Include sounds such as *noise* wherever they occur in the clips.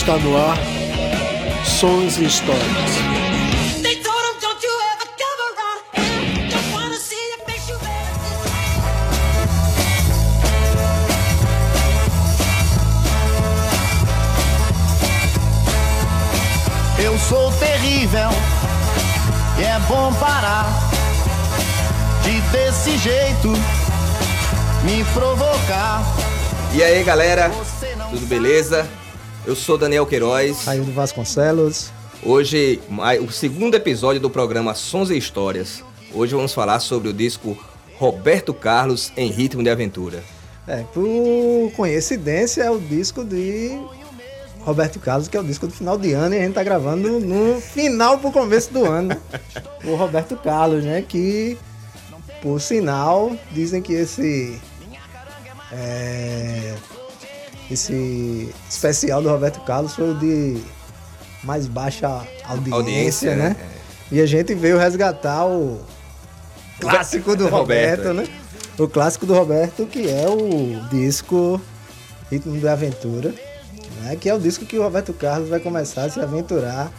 Está no ar Sons e Histórias. Eu sou terrível e é bom parar de desse jeito me provocar. E aí, galera, tudo beleza? Eu sou Daniel Queiroz. Aildo Vasconcelos. Hoje, o segundo episódio do programa Sons e Histórias. Hoje vamos falar sobre o disco Roberto Carlos em Ritmo de Aventura. É, por coincidência, é o disco de Roberto Carlos, que é o disco do final de ano, e a gente tá gravando no final pro começo do ano. *laughs* o Roberto Carlos, né? Que, por sinal, dizem que esse. é, esse especial do Roberto Carlos foi o de mais baixa audiência, Audiência, né? né? E a gente veio resgatar o clássico do *laughs* Roberto, Roberto, né? O clássico do Roberto, que é o disco Ritmo da Aventura, né? Que é o disco que o Roberto Carlos vai começar a se aventurar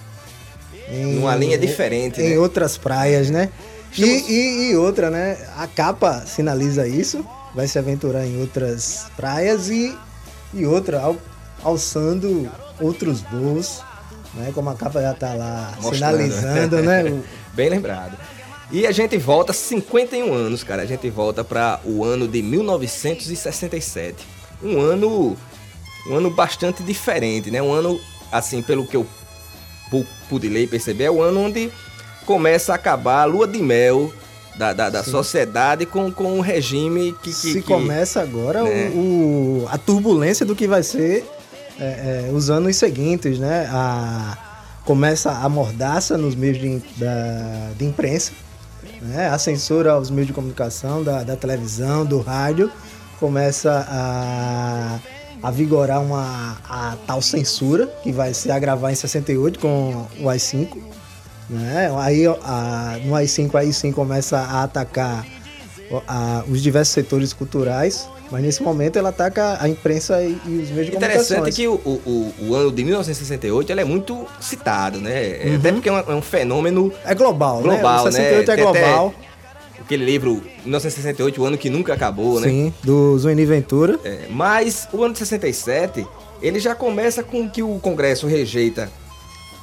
em, Numa linha diferente, em né? outras praias, né? E, e- e outra, né? A capa sinaliza isso. Vai se aventurar em outras praias e, e outra, al- alçando outros voos, né? Como a capa já tá lá Mostrando. sinalizando, né? O- *laughs* Bem lembrado. E a gente volta 51 anos, cara. A gente volta para o ano de 1967. Um ano um ano bastante diferente, né? Um ano assim, pelo que eu pu- pude ler e perceber, é o ano onde começa a acabar a lua de mel da, da, da sociedade com, com um regime que, que- se que- começa agora né? o, o- a turbulência do que vai ser é, é, os anos seguintes, né? A, começa a mordaça nos meios de, da, de imprensa, né? a censura aos meios de comunicação, da, da televisão, do rádio, começa a, a vigorar uma, a tal censura, que vai se agravar em 68 com o AI-5. Né? Aí a, no AI-5 aí sim começa a atacar a- os diversos setores culturais, mas nesse momento ela ataca a imprensa e, e os meios de comunicação. Interessante que o, o, o- ano de 1968 ele é muito citado, né? Uhum. Até porque é um, é um fenômeno É global, global, né? O 68 né? é global, Aquele livro 1968, o ano que nunca acabou, né? sim, do Zueni Ventura. É, mas o ano de 67, ele já começa com que o Congresso rejeita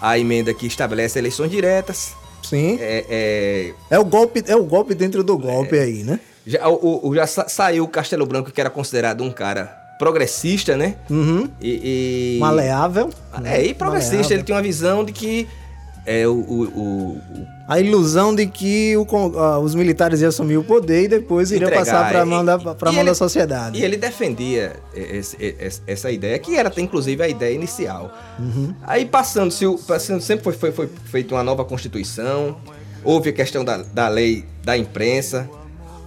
a emenda que estabelece eleições diretas. Sim. É, é, É o golpe, é o golpe dentro do golpe aí, né? já, o, o- já sa- saiu o Castelo Branco, que era considerado um cara progressista, né? Uhum. E, e- Maleável. É, e progressista, Maleável. ele tem uma visão de que é, o- o- o- A ilusão de que o ah, os militares iam assumir o poder e depois iriam Entregar. passar para a mão, da, pra mão ele- da sociedade. E ele defendia esse- esse- essa ideia, que era até inclusive a ideia inicial. Uhum. Aí passando-se, passando, sempre foi, foi, foi feita uma nova Constituição, houve a questão da, da lei da imprensa,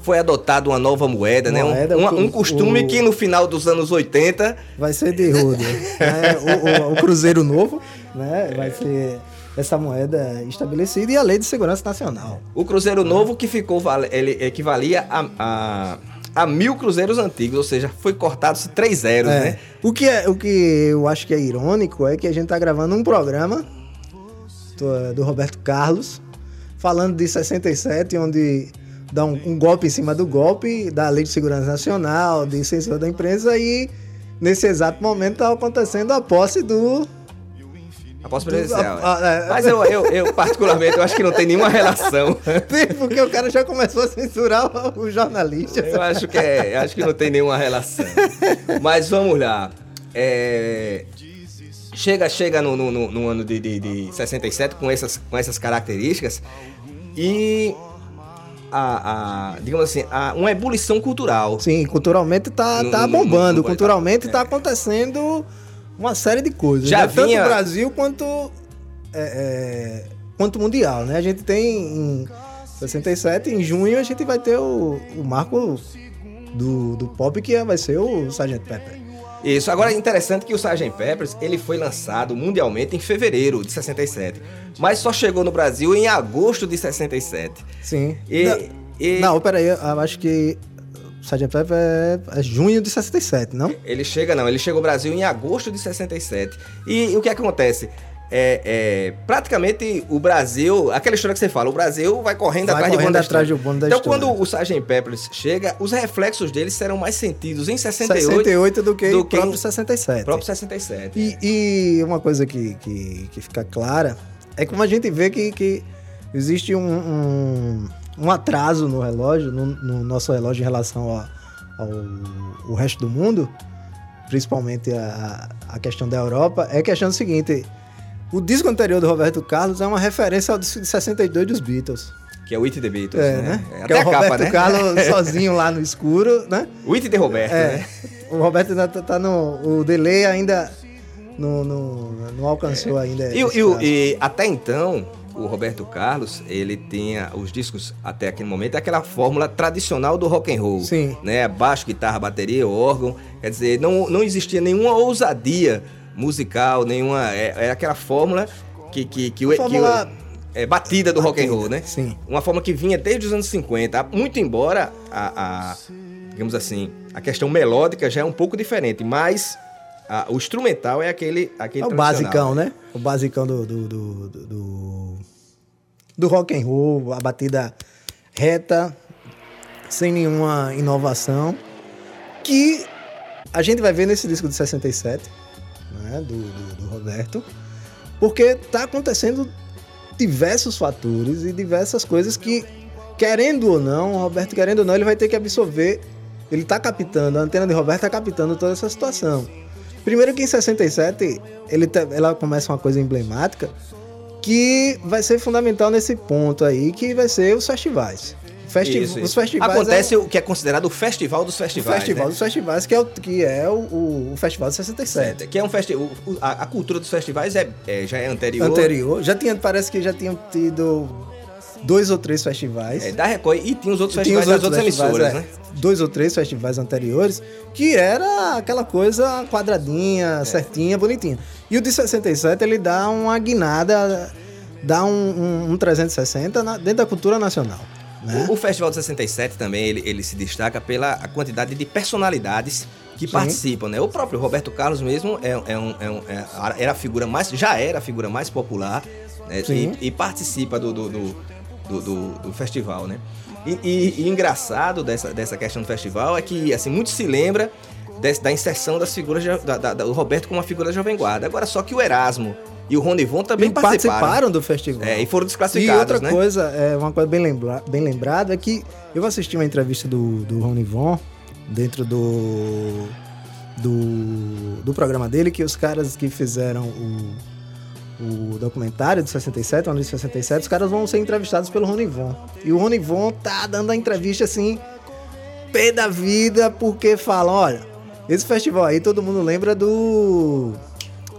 foi adotada uma nova moeda, né? Um- Moeda, um, o- um costume o- que no final dos anos 80 Vai ser de rude. *laughs* né? o, o- o Cruzeiro Novo, né? Vai ser essa moeda estabelecida e a Lei de Segurança Nacional. O Cruzeiro Novo que ficou, ele equivalia a, a, a mil cruzeiros antigos, ou seja, foi cortado-se três zeros, É. né? O, que é, o que eu acho que é irônico é que a gente tá gravando um programa do, do Roberto Carlos, falando de 67, onde dá um, um golpe em cima do golpe, da Lei de Segurança Nacional, de censura da imprensa, e nesse exato momento tá acontecendo a posse do. A. Ah, é. é. Mas eu, eu, eu, particularmente, eu acho que não tem nenhuma relação. *laughs* Porque o cara já começou a censurar os jornalistas. Eu acho que, é, acho que não tem nenhuma relação. Mas vamos lá. É, chega chega no, no, no- no ano de, de, de 67 com essas, com essas características e a, a- digamos assim, a, uma ebulição cultural. Sim, culturalmente tá, Não- tá bombando. não vai culturalmente tá- tá acontecendo uma série de coisas. Já né? Tanto vinha- no Brasil quanto, é, é, quanto mundial, né? A gente tem em 67, em junho, a gente vai ter o, o marco do, do pop, que vai ser o Sgt. Pepper. Isso. Agora é interessante que o Sgt. Peppers ele foi lançado mundialmente em fevereiro de 67, mas só chegou no Brasil em agosto de 67. Sim. E, Não, e- Não, peraí, eu acho que Sgt. Pepper é, é junho de 67, não? Ele chega, não, ele chega ao Brasil em agosto de 67. E o que acontece? É, é, praticamente o Brasil, aquela história que você fala, o Brasil vai correndo Vai atrás de correndo da atrás do bonde da Então, história. quando o Sgt. Peppers chega, os reflexos deles serão mais sentidos em 68, 68 do que do o que próprio em- 67. próprio 67. E, e uma coisa que, que, que fica clara é como a gente vê que, que existe um, um, um atraso no relógio, no, no nosso relógio em relação ao, ao resto do mundo, principalmente a, a questão da Europa, é a questão do seguinte: o disco anterior do Roberto Carlos é uma referência ao disco de 62 dos Beatles. Que é o It the Beatles, É, né? né? É, que Até é a o capa, Roberto né? Carlos *laughs* sozinho lá no escuro, né? O It de Roberto, É, né? o Roberto ainda tá, tá no. O delay ainda não, não, não alcançou ainda. E, e e até então, o Roberto Carlos, ele tinha os discos até aquele momento, aquela fórmula tradicional do rock and roll. Sim. Né? Baixo, guitarra, bateria, órgão. Quer dizer, não, não existia nenhuma ousadia musical, nenhuma. É, é aquela fórmula que, que, que, o- A que fórmula é batida do rock and batida, roll, né? sim. Uma forma que vinha desde os anos 50. Muito embora a, a- digamos assim, a questão melódica já é um pouco diferente, mas o instrumental é aquele, aquele É o basicão, né? O basicão do, do, do, do, do- rock and roll, a batida reta, sem nenhuma inovação, que a gente vai ver nesse disco de 67, né, do, do, do Roberto, porque tá acontecendo diversos fatores e diversas coisas que, querendo ou não, o Roberto querendo ou não, ele vai ter que absorver, ele tá captando, a antena de Roberto tá captando toda essa situação. Primeiro que em 67 ele ela começa uma coisa emblemática que vai ser fundamental nesse ponto aí, que vai ser os festivais. Festi Isso, Os isso. festivais Acontece é o que é considerado o festival dos o festivais. festival né? dos festivais, que é o, que é o, o- o festival de 67. Que é um festival. A, a cultura dos festivais é, é- já é anterior. Anterior, já tinha, parece que já tinham tido dois ou três festivais. É, da Record. E tinha os outros festivais os das outras festivais, emissoras, é, né? Dois ou três festivais anteriores, que era aquela coisa quadradinha, É. certinha, bonitinha. E o de 67, ele dá uma guinada, dá um, um, um 360 na- dentro da cultura nacional. Né? O, o Festival de 67 também, ele, ele se destaca pela quantidade de personalidades que Sim. participam, né? O próprio Roberto Carlos mesmo é, é um, é um- é- era a figura mais, já era a figura mais popular né? E, e participa do, do, do, do- do- do festival, né? E, e- e engraçado dessa, dessa questão do festival é que, assim, muito se lembra desse- da inserção das figuras de- da, da- do Roberto como uma figura da Jovem Guarda. Agora, só que o Erasmo e o Ronivon também E participaram. participaram do festival. É, e foram E desclassificados, outra né? coisa, é uma coisa bem, lembra, bem lembrada, é que eu assisti uma entrevista do, do Rony Von dentro do, do, do programa dele, que os caras que fizeram o, o documentário de 67, o ano de 67, os caras vão ser entrevistados pelo Rony Von. E o Rony Von tá dando a entrevista assim, pé da vida, porque falam, olha, esse festival aí todo mundo lembra do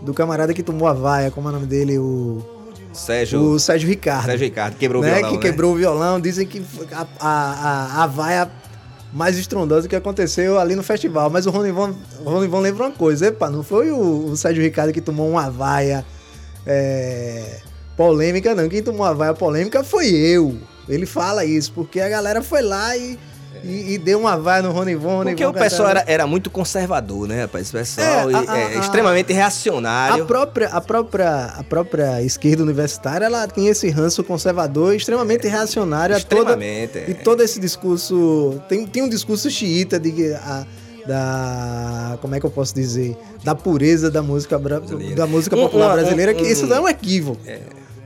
do camarada que tomou a vaia, como é o nome dele, o Sérgio, o Sérgio Ricardo. Sérgio Ricardo quebrou né, o violão, que né? quebrou o violão. Dizem que a, a, a, a vaia mais estrondosa que aconteceu ali no festival. Mas o Ronivon, o Ronivon lembra uma coisa: epa, não foi o, o Sérgio Ricardo que tomou uma vaia é, polêmica, não. Quem tomou a vaia polêmica foi eu. Ele fala isso, porque a galera foi lá e, e, e deu uma vaia no Ronivon. Porque o pessoal era, era muito conservador, né, rapaz? Esse pessoal É, e- a- a- é a- extremamente A reacionário. própria, a, própria, a própria esquerda universitária, ela tem esse ranço conservador extremamente reacionário a toda, Extremamente, é. e todo esse discurso. Tem, tem um discurso xiita de que a, da. Como é que eu posso dizer? Da pureza da música, bra- Brasileira. da música popular um- brasileira, um- que isso um- não é um equívoco.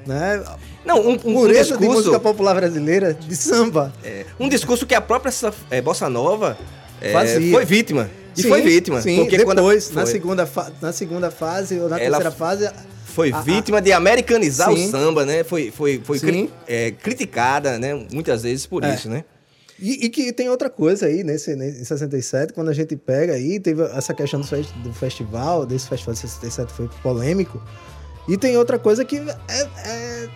Né? Não, um, Pureza de discurso, música popular brasileira, de samba. é, um discurso que a própria é, Bossa Nova é, Fazia. foi vítima. E Sim, foi vítima. Sim, porque depois, quando na, segunda na segunda fase, ou na Ela terceira fase. foi a- a- vítima de americanizar Sim. o samba, né? Foi, foi, foi cri- é, criticada, né? Muitas vezes por É. isso, né? E, e que tem outra coisa aí, nesse, em 67, quando a gente pega aí, teve essa questão do, fes- do festival, desse festival de 67 foi polêmico. E tem outra coisa que é, é,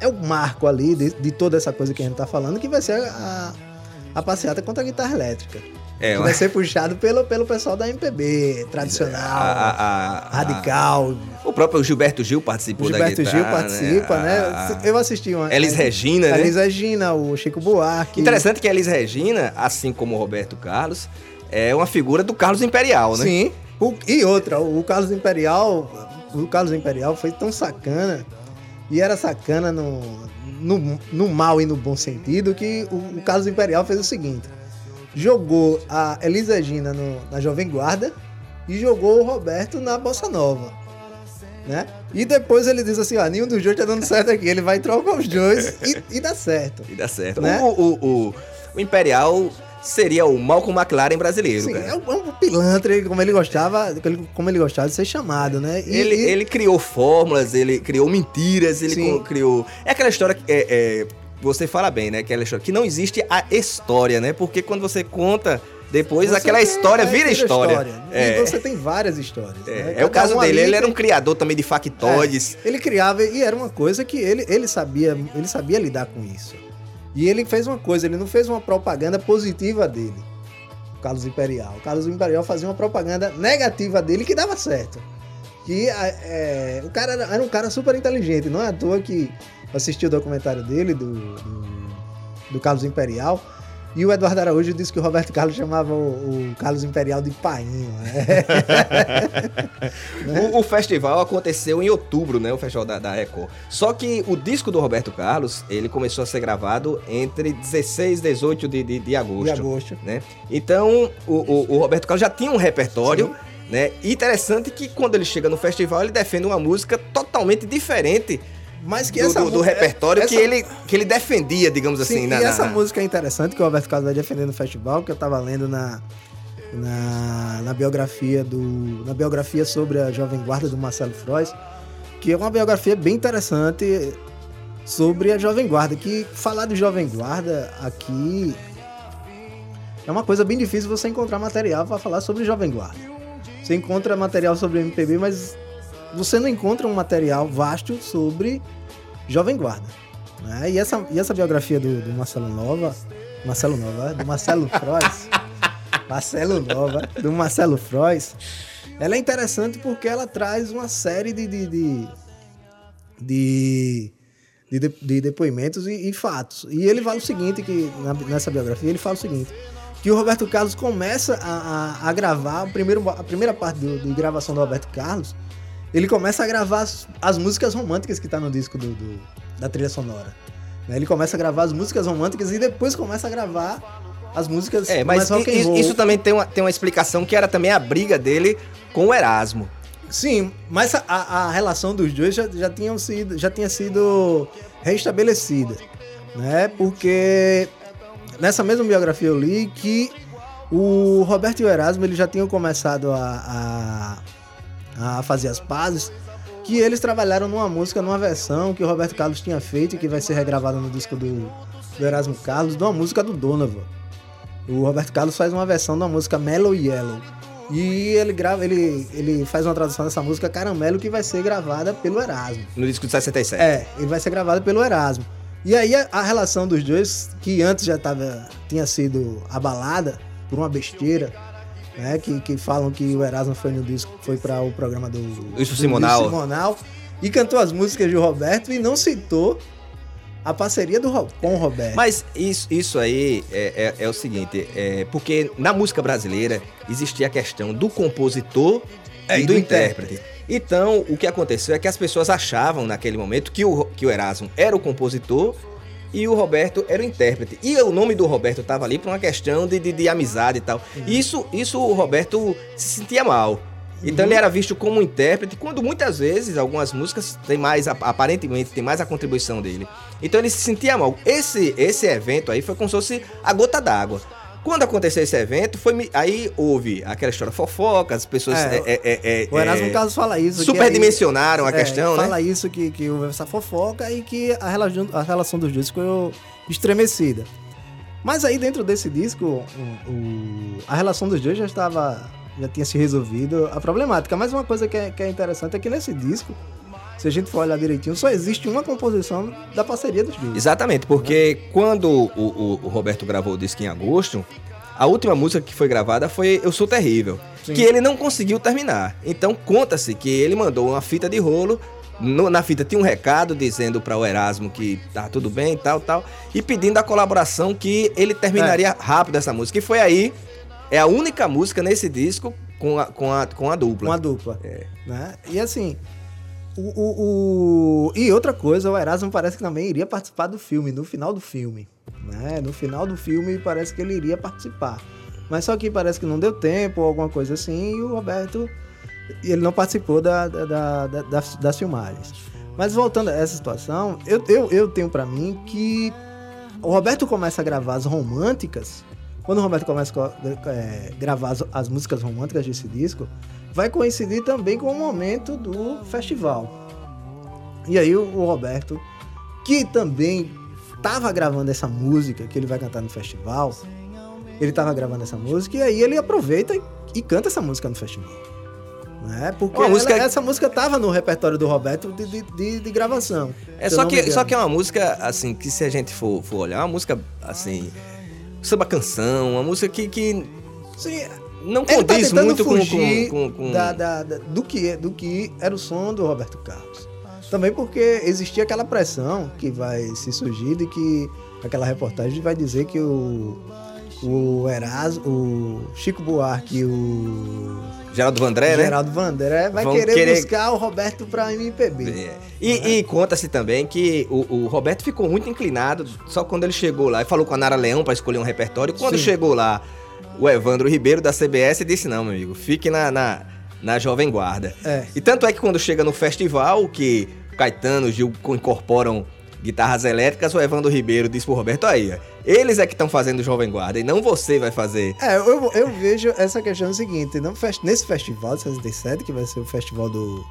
é o marco ali de, de toda essa coisa que a gente tá falando, que vai ser a, a passeata contra a guitarra elétrica. É, que vai ser puxado pelo, pelo pessoal da MPB, tradicional, A- a- a- radical. O próprio Gilberto Gil participou Gilberto da guitarra, Gil participa, né? A- Eu assisti uma. Elis Regina, né? Elis Regina, o Chico Buarque. Interessante que a Elis Regina, assim como o Roberto Carlos, é uma figura do Carlos Imperial, né? Sim. O- e outra, o Carlos Imperial, o Carlos Imperial foi tão sacana, e era sacana no, no, no mal e no bom sentido, que o, o Carlos Imperial fez o seguinte: jogou a Elis Regina no- na Jovem Guarda e jogou o Roberto na Bossa Nova. Né? E depois ele diz assim: ó, nenhum dos dois tá dando certo aqui, ele vai trocar os dois e, e dá certo. E dá certo. Né? O, o, o, o Imperial seria o Malcolm McLaren brasileiro, Sim, cara. é um, é um pilantra, como ele gostava, como ele gostava de ser chamado, né? E- Ele, e- ele criou fórmulas, ele criou mentiras, ele Sim. criou. É aquela história que. É, é, você fala bem, né? Aquela história que não existe a história, né? Porque quando você conta depois, Você aquela tem- história é, vira história. E É, você tem várias histórias. é, né? é o caso dele. Ele era um criador também de factoides. É, ele criava e era uma coisa que ele, ele sabia, ele sabia lidar com isso. E ele fez uma coisa, ele não fez uma propaganda positiva dele. O Carlos Imperial. O Carlos Imperial fazia uma propaganda negativa dele que dava certo. Que é, o cara era, era um cara super inteligente, não é à toa que assisti o documentário dele, do, do, do Carlos Imperial. E o Eduardo Araújo disse que o Roberto Carlos chamava o, o Carlos Imperial de painho. né? *laughs* O, o festival aconteceu em outubro, né? O festival da, da Record. Só que o disco do Roberto Carlos, ele começou a ser gravado entre 16 e 18 de, de, de agosto. De agosto. Né? Então, o, o- Roberto Carlos já tinha um repertório, né? E interessante que quando ele chega no festival, ele defende uma música totalmente diferente Mas que do, essa do- do mu- repertório que, ele, que ele defendia, digamos assim. Sim, na- e na- essa na- música é interessante que o Roberto Carlos vai defendendo no festival, que eu tava lendo na, na, na biografia do. Na biografia sobre a Jovem Guarda do Marcelo Frois, que é uma biografia bem interessante sobre a Jovem Guarda. Que falar de Jovem Guarda aqui é uma coisa bem difícil você encontrar material para falar sobre Jovem Guarda. Você encontra material sobre MPB, mas você não encontra um material vasto sobre Jovem Guarda. né? E, essa, e essa biografia do, do Marcelo Nova, Marcelo Nova, do Marcelo Frois, *laughs* Marcelo Nova, do Marcelo Frois, ela é interessante porque ela traz uma série de, de, de, de, de, de- de depoimentos e, e fatos. E ele fala o seguinte, que na- nessa biografia, ele fala o seguinte, que o Roberto Carlos começa a, a, a gravar, primeiro, a primeira parte do, de gravação do Roberto Carlos, ele começa a gravar as, as músicas românticas que tá no disco do, do- da trilha sonora. Né? Ele começa a gravar as músicas românticas e depois começa a gravar as músicas É, mas rock and roll. isso também tem uma, tem uma explicação que era também a briga dele com o Erasmo. Sim, mas a, a relação dos dois já, já, tinham sido, já tinha sido restabelecida, né? Porque nessa mesma biografia eu li que o Roberto e o Erasmo eles já tinham começado a, a, a fazer as pazes, que eles trabalharam numa música, numa versão que o Roberto Carlos tinha feito e que vai ser regravada no disco do, do Erasmo Carlos, de uma música do Donovan. O Roberto Carlos faz uma versão da música Mellow Yellow. E ele grava, ele, ele faz uma tradução dessa música Caramelo que vai ser gravada pelo Erasmo. No disco de 67. É, ele vai ser gravado pelo Erasmo. E aí a, a relação dos dois, que antes já tava, tinha sido abalada por uma besteira, né? Que, que falam que o Erasmo foi no disco, foi para o programa do, do Simonal. Simonal e cantou as músicas do Roberto e não citou a parceria do com o Roberto. Mas isso, isso aí é, é- é o seguinte, é, porque na música brasileira existia a questão do compositor É, e e do do intérprete. Então, o que aconteceu é que as pessoas achavam naquele momento que o, que o Erasmo era o compositor e o Roberto era o intérprete. E o nome do Roberto estava ali por uma questão de, de, de amizade e tal. Uhum. Isso, isso o Roberto se sentia mal. Então ele era visto como um intérprete, quando muitas vezes algumas músicas tem mais, ap- aparentemente, tem mais a contribuição dele. Então ele se sentia mal. Esse, esse evento aí foi como se fosse a gota d'água. Quando aconteceu esse evento, foi aí houve aquela história fofoca, as pessoas É, é, é, é, o Erasmo é, Carlos fala isso. superdimensionaram a é, questão, né? Fala isso, que, que houve essa fofoca e que a relação, a relação dos dois ficou estremecida. Mas aí dentro desse disco, o- o- a relação dos dois já estava. Já tinha se resolvido a problemática. Mas uma coisa que é, que é interessante é que nesse disco, se a gente for olhar direitinho, só existe uma composição da parceria dos dois. Exatamente, porque quando o, o- o Roberto gravou o disco em agosto, A última música que foi gravada foi Eu Sou Terrível, Sim. que ele não conseguiu terminar. Então conta-se que ele mandou uma fita de rolo. no- na fita tinha um recado dizendo para o Erasmo que tá tudo bem, tal, tal, e pedindo a colaboração que ele terminaria rápido essa música. E foi aí, é a única música nesse disco com a, com a, com a dupla. Uma dupla. É. Né? E assim. O, o- o- E outra coisa, o Erasmo parece que também iria participar do filme, no final do filme. Né? No final do filme parece que ele iria participar. Mas só que parece que não deu tempo ou alguma coisa assim, e o Roberto. Ele não participou da, da- da- da- das, das filmagens. Mas voltando a essa situação, eu, eu, eu tenho pra mim que o Roberto começa a gravar as românticas. Quando o Roberto começa a é, gravar as, as músicas românticas desse disco, vai coincidir também com o momento do festival. E aí o, Roberto, que também estava gravando essa música que ele vai cantar no festival, ele estava gravando essa música e aí ele aproveita e, e canta essa música no festival. Né? Porque ela- música- essa música estava no repertório do Roberto de, de, de- de gravação. É só que, engano. só que é uma música, assim, que se a gente for, for olhar, é uma música, assim, samba canção, uma música que, que Sim, não Ele tá condiz tentando muito com, fugir com, com, com- da- da- da- do, que, do que era o som do Roberto Carlos. Também porque existia aquela pressão que vai se surgir de que aquela reportagem vai dizer que o, o Erasmo, o Chico Buarque e o Geraldo Vandré, né? Geraldo Vandré vai querer, querer- buscar o Roberto pra MPB. É. E, e conta-se também que o, o Roberto ficou muito inclinado só quando ele chegou lá e falou com a Nara Leão pra escolher um repertório. Quando Sim. chegou lá, o Evandro Ribeiro da CBS disse: Não, meu amigo, fique na, na, na Jovem Guarda. É. E tanto é que quando chega no festival, que Caetano e Gil incorporam guitarras elétricas, o Evandro Ribeiro diz pro Roberto: Aí, eles é que estão fazendo Jovem Guarda e não você vai fazer. É, eu, eu vejo essa questão seguinte, no fest- nesse festival de 67, que vai ser o festival do,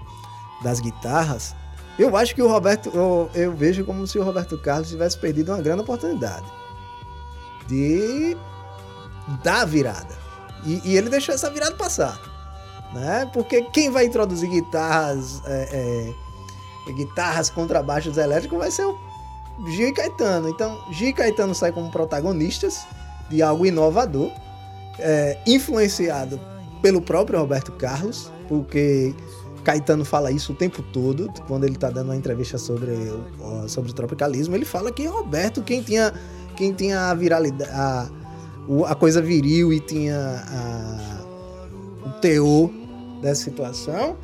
das guitarras, eu acho que o Roberto, eu, eu vejo como se o Roberto Carlos tivesse perdido uma grande oportunidade de dar a virada. E, e ele deixou essa virada passar. Né? Porque quem vai introduzir guitarras, é, é, guitarras, contrabaixos elétricos vai ser o Gil e Caetano. Então, Gil e Caetano saem como protagonistas de algo inovador, é, influenciado pelo próprio Roberto Carlos, porque Caetano fala isso o tempo todo, quando ele está dando uma entrevista sobre, sobre o tropicalismo, ele fala que Roberto, quem tinha, quem tinha a viralidade, a, o- a coisa viril e tinha a- o teor dessa situação,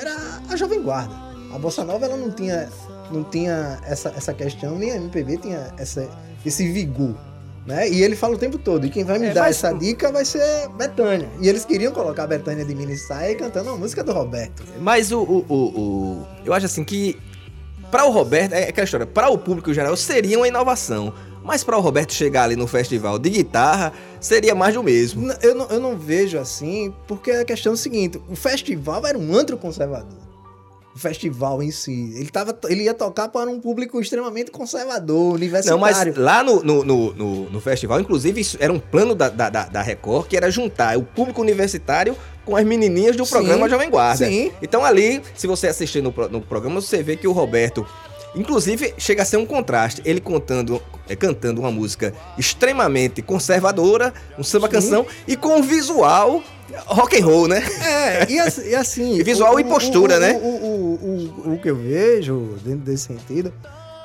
era a Jovem Guarda. A Bossa Nova ela não tinha, não tinha essa, essa questão, nem a MPB tinha essa, esse vigor. Né? E ele fala o tempo todo, e quem vai me É, dar mas- essa dica vai ser Betânia. E eles queriam colocar a Betânia de mini saia cantando uma música do Roberto. Mas o, o, o, o- Eu acho assim que. Pra o Roberto, é aquela história, pra o público geral seria uma inovação. Mas pra o Roberto chegar ali no festival de guitarra, seria mais do mesmo. Eu não, eu não vejo assim, porque a questão é o seguinte: o festival era um antro conservador. O festival em si. Ele, tava, ele ia tocar para um público extremamente conservador, Não, mas universitário. lá no, no, no, no- no festival, inclusive, isso era um plano da, da, da- Record, que era juntar o público universitário com as menininhas do Sim, programa Jovem Guarda. sim. Então ali, se você assistir no, no programa, você vê que o Roberto, inclusive, chega a ser um contraste. Ele contando, é, cantando uma música extremamente conservadora, um samba canção, e com um visual rock and roll, né? É, e assim. E, assim, *laughs* E visual e postura, o, né? O, o, o, o que eu vejo dentro desse sentido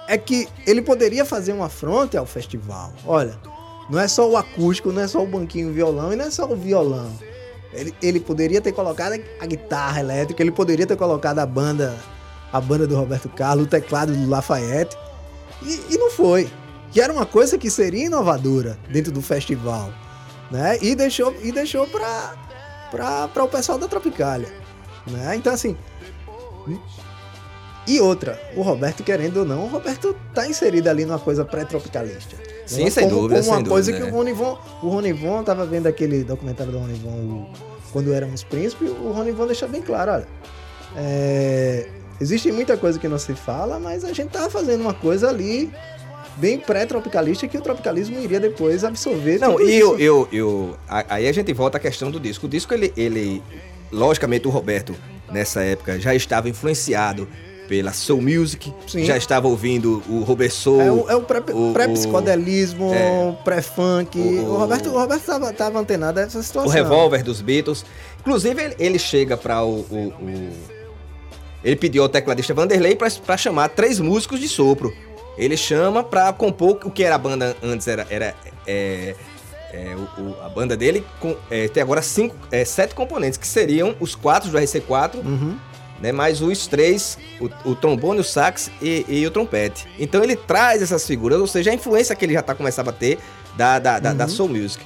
é que ele poderia fazer uma afronte ao festival. Olha, não é só o acústico, não é só o banquinho violão e não é só o violão. Ele, ele poderia ter colocado a guitarra elétrica, ele poderia ter colocado a banda, a banda do Roberto Carlos, o teclado do Lafayette. E, e não foi. Que era uma coisa que seria inovadora dentro do festival. Né? E deixou, e deixou pra, pra, pra o pessoal da Tropicália. Né? Então, assim. E outra, o Roberto, querendo ou não, o Roberto tá inserido ali numa coisa pré-tropicalista. Sim, Né? sem como, dúvida, Como uma sem coisa dúvida, que é. o Ronivon. O Ronivon tava vendo aquele documentário do Ronivon, Quando Éramos Príncipes, o Ronivon deixou bem claro, olha. é, existe muita coisa que não se fala, mas a gente tava fazendo uma coisa ali bem pré-tropicalista que o tropicalismo iria depois absorver. Não, e eu, eu, eu- aí a gente volta à questão do disco. O disco, ele, ele, logicamente, o Roberto, nessa época, já estava influenciado pela Soul Music, Sim. já estava ouvindo o Robert Soul. É o, é o pré- o- pré-psicodelismo, é. pré-funk. O- O, Roberto, o Roberto tava, tava antenado a essa o situação. revólver dos Beatles. Inclusive, ele, ele chega para o, o- o- Ele pediu ao tecladista Vanderlei para chamar três músicos de sopro. Ele chama para compor o que era a banda antes, era. era é, é, o- o- a banda dele com, é, tem agora cinco, é, sete componentes, que seriam os quatro do RC4, Uhum. né, mais os três, o, o trombone, o sax e, e o trompete. Então ele traz essas figuras, ou seja, a influência que ele já está começando a ter da, da, da, da Soul Music.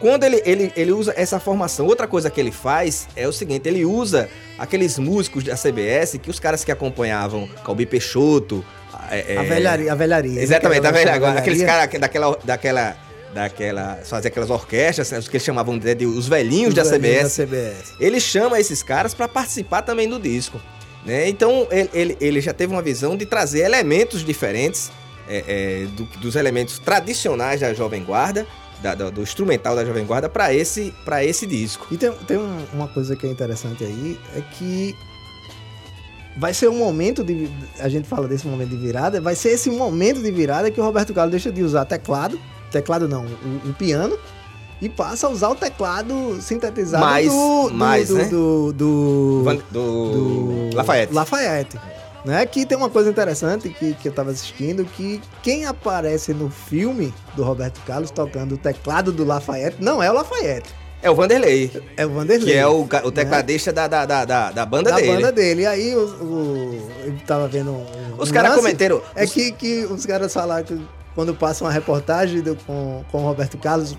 Quando ele, ele, ele usa essa formação, outra coisa que ele faz é o seguinte, ele usa aqueles músicos da CBS, que os caras que acompanhavam Calbi Peixoto... é, A é, velharia. A velharia Exatamente, né, a que era velha, a agora, aqueles velharia. caras daquela, daquela, daquela, fazer aquelas orquestras, né, os que eles chamavam de, de os velhinhos da Os velhinhos CBS, da CBS. ele chama esses caras para participar também do disco. Né? Então ele, ele, ele já teve uma visão de trazer elementos diferentes é, é, do- dos elementos tradicionais da Jovem Guarda, da- do, do instrumental da Jovem Guarda, para esse, pra esse disco. E tem, tem um- uma coisa que é interessante aí, é que vai ser um momento de. A gente fala desse momento de virada, vai ser esse momento de virada que o Roberto Carlos deixa de usar teclado, teclado não, o, o piano, e passa a usar o teclado sintetizado Mais- do, do, mais, do, né? do, do- Do, do Lafayette. Lafayette. Né? Que tem uma coisa interessante que, que eu tava assistindo, que quem aparece no filme do Roberto Carlos tocando o teclado do Lafayette não é o Lafayette, É o Vanderlei, é o Vanderlei. que é o, o tecladista da, da, da, da, da banda da dele. banda dele. E aí o, o- eu tava vendo um, Os um caras lance, cometeram. É que, que os caras falaram que quando passa uma reportagem do- com, com o Roberto Carlos,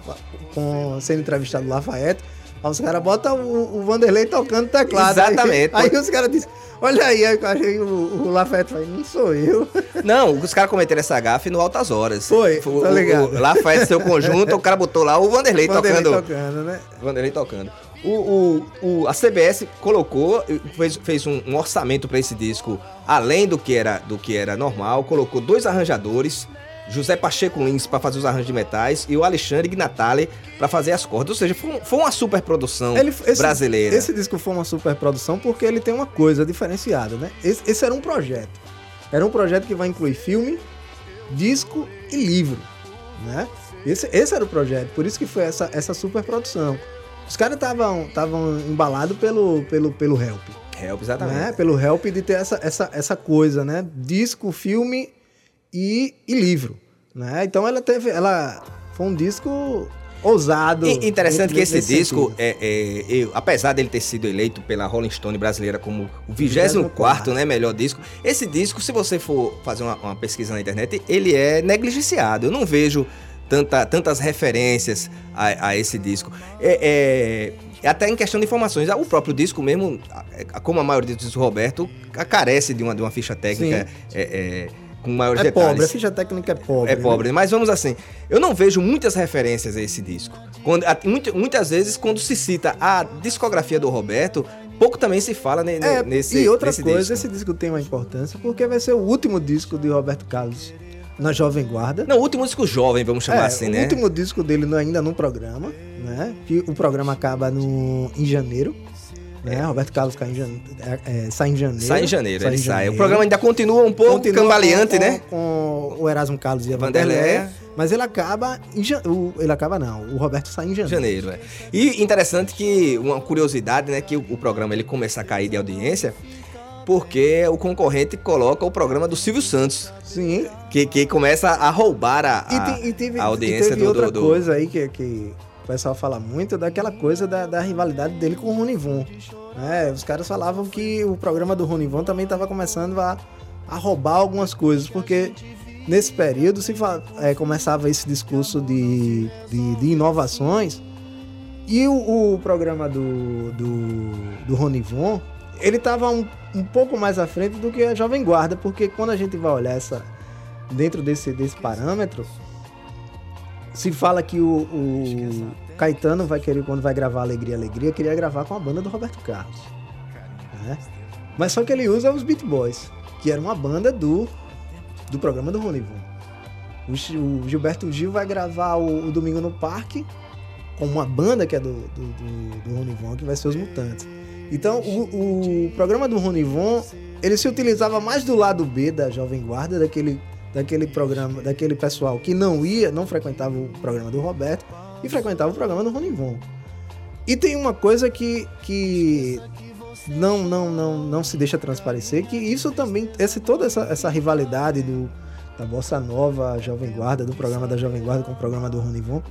com, sendo entrevistado do Lafayette, aí os caras botam o, o Vanderlei tocando teclado. Exatamente. Aí, aí os caras dizem, olha aí, aí achei o, o Lafayette falei, não sou eu. *laughs* Não, os caras cometeram essa gafe no Altas Horas. Foi, o, tá o- ligado. O, Lafayette, seu conjunto, o cara botou lá o Vanderlei, Vanderlei tocando. tocando, né? Vanderlei tocando. O, o, o- a CBS colocou, fez, fez um, um orçamento para esse disco, além do que era do que era normal, colocou dois arranjadores, José Pacheco Lins para fazer os arranjos de metais e o Alexandre Gnatale para fazer as cordas. Ou seja, foi, um- foi uma super produção Ele- esse, brasileira. Esse disco foi uma super produção porque ele tem uma coisa diferenciada, né? Esse, esse era um projeto. Era um projeto que vai incluir filme, disco e livro, né? Esse, esse era o projeto, por isso que foi essa, essa super produção. Os caras estavam estavam embalados pelo, pelo, pelo Help, Help, exatamente. né? Pelo Help de ter essa, essa, essa coisa, né? Disco, filme e, e livro, né? Então ela teve, ela foi um disco ousado. E interessante que esse disco, é, é, eu- apesar dele ter sido eleito pela Rolling Stone brasileira como o 24 né, melhor disco, esse disco, se você for fazer uma, uma pesquisa na internet, ele é negligenciado. Eu não vejo tanta, tantas referências a, a esse disco. É, é- até em questão de informações, o próprio disco mesmo, como a maioria dos Roberto, carece de uma, de uma ficha técnica é, é, com maiores É detalhes. pobre, a ficha técnica é pobre. É né? pobre, mas vamos assim. Eu não vejo muitas referências a esse disco. Quando, a- muitas vezes, quando se cita a discografia do Roberto, pouco também se fala ne- ne- É, nesse e outra nesse coisa, disco. esse disco tem uma importância porque vai ser o último disco de Roberto Carlos na Jovem Guarda. Não, o último disco jovem, vamos chamar É, assim, o né? último disco dele no- ainda no programa, né? Que o programa acaba no, em janeiro. Né? Roberto Carlos cai em jane- é, é, sai em janeiro. Sai em janeiro, ele em sai. janeiro. O programa ainda continua um pouco Continua cambaleante, com, né? Com o Erasmo Carlos e a Vanderlei. Vanderlei. Mas ele acaba em ja- o, Ele acaba não. O Roberto sai em janeiro. Janeiro, é. E interessante que, uma curiosidade, né, que o, o programa ele começa a cair de audiência porque o concorrente coloca o programa do Silvio Santos, Sim. que, que começa a roubar a, E, a, tem- e teve, a e audiência teve do, outra do, do- coisa aí que, que pessoal fala muito, daquela coisa da, da rivalidade dele com o Ronivon. né? os caras falavam que o programa do Ronivon também estava começando a, a roubar algumas coisas, porque nesse período se eh, começava esse discurso de, de, de inovações e o, o programa do, do, do Ronivon, ele estava um, um pouco mais à frente do que a Jovem Guarda, porque quando a gente vai olhar essa dentro desse, desse parâmetro, se fala que o, o Caetano vai querer, quando vai gravar Alegria, Alegria, queria gravar com a banda do Roberto Carlos. né? Mas só que ele usa os Beat Boys, que era uma banda do, do programa do Ronivon. O Gilberto Gil vai gravar o, o Domingo no Parque com uma banda que é do, do, do, do Ronivon, que vai ser os Mutantes. Então, o, o programa do Ronivon, ele se utilizava mais do lado B da Jovem Guarda, daquele, daquele programa, daquele pessoal que não ia, não frequentava o programa do Roberto e frequentava o programa do Ronivon. E tem uma coisa que, que não, não, não, não se deixa transparecer, que isso também, esse, toda essa, essa rivalidade do, da Bossa Nova, Jovem Guarda, do programa da Jovem Guarda com o programa do Ronivon,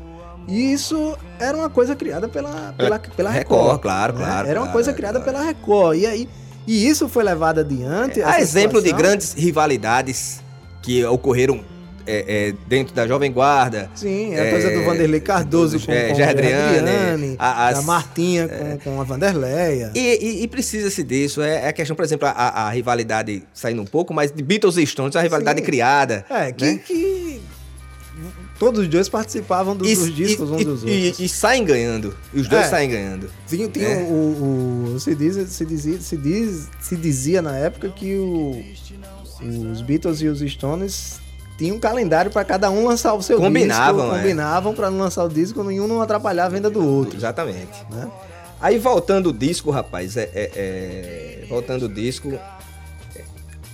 e isso era uma coisa criada pela, pela, pela Record. Record, claro, né? claro, Era uma claro, coisa criada claro. pela Record. E aí, e isso foi levado adiante. Há essa exemplo de situação. grandes rivalidades que ocorreram é, é, dentro da Jovem Guarda. Sim, a É, coisa do Vanderlei Cardoso dos- com, é, com Gerdriane, Gerdriane, a- as- da Martinha com, com a Vanderleia. E, e- e precisa-se disso. É, é a questão, por exemplo, a, a rivalidade saindo um pouco, mas de Beatles e Stones, a rivalidade Sim. criada. É, que, né? que todos os dois participavam dos, E, dos discos e- uns e- dos e- outros. e saem ganhando. E os dois É. saem ganhando. Tinha, tinha É. o, o- se, diz, se, dizia, se, diz, se dizia na época que o- os Beatles e os Stones tinham um calendário para cada um lançar o seu Combinavam, disco. é. Combinavam para não lançar o disco, nenhum não atrapalhar a venda do outro. Exatamente. Né? Aí voltando o disco, rapaz, é, é- é- voltando o disco,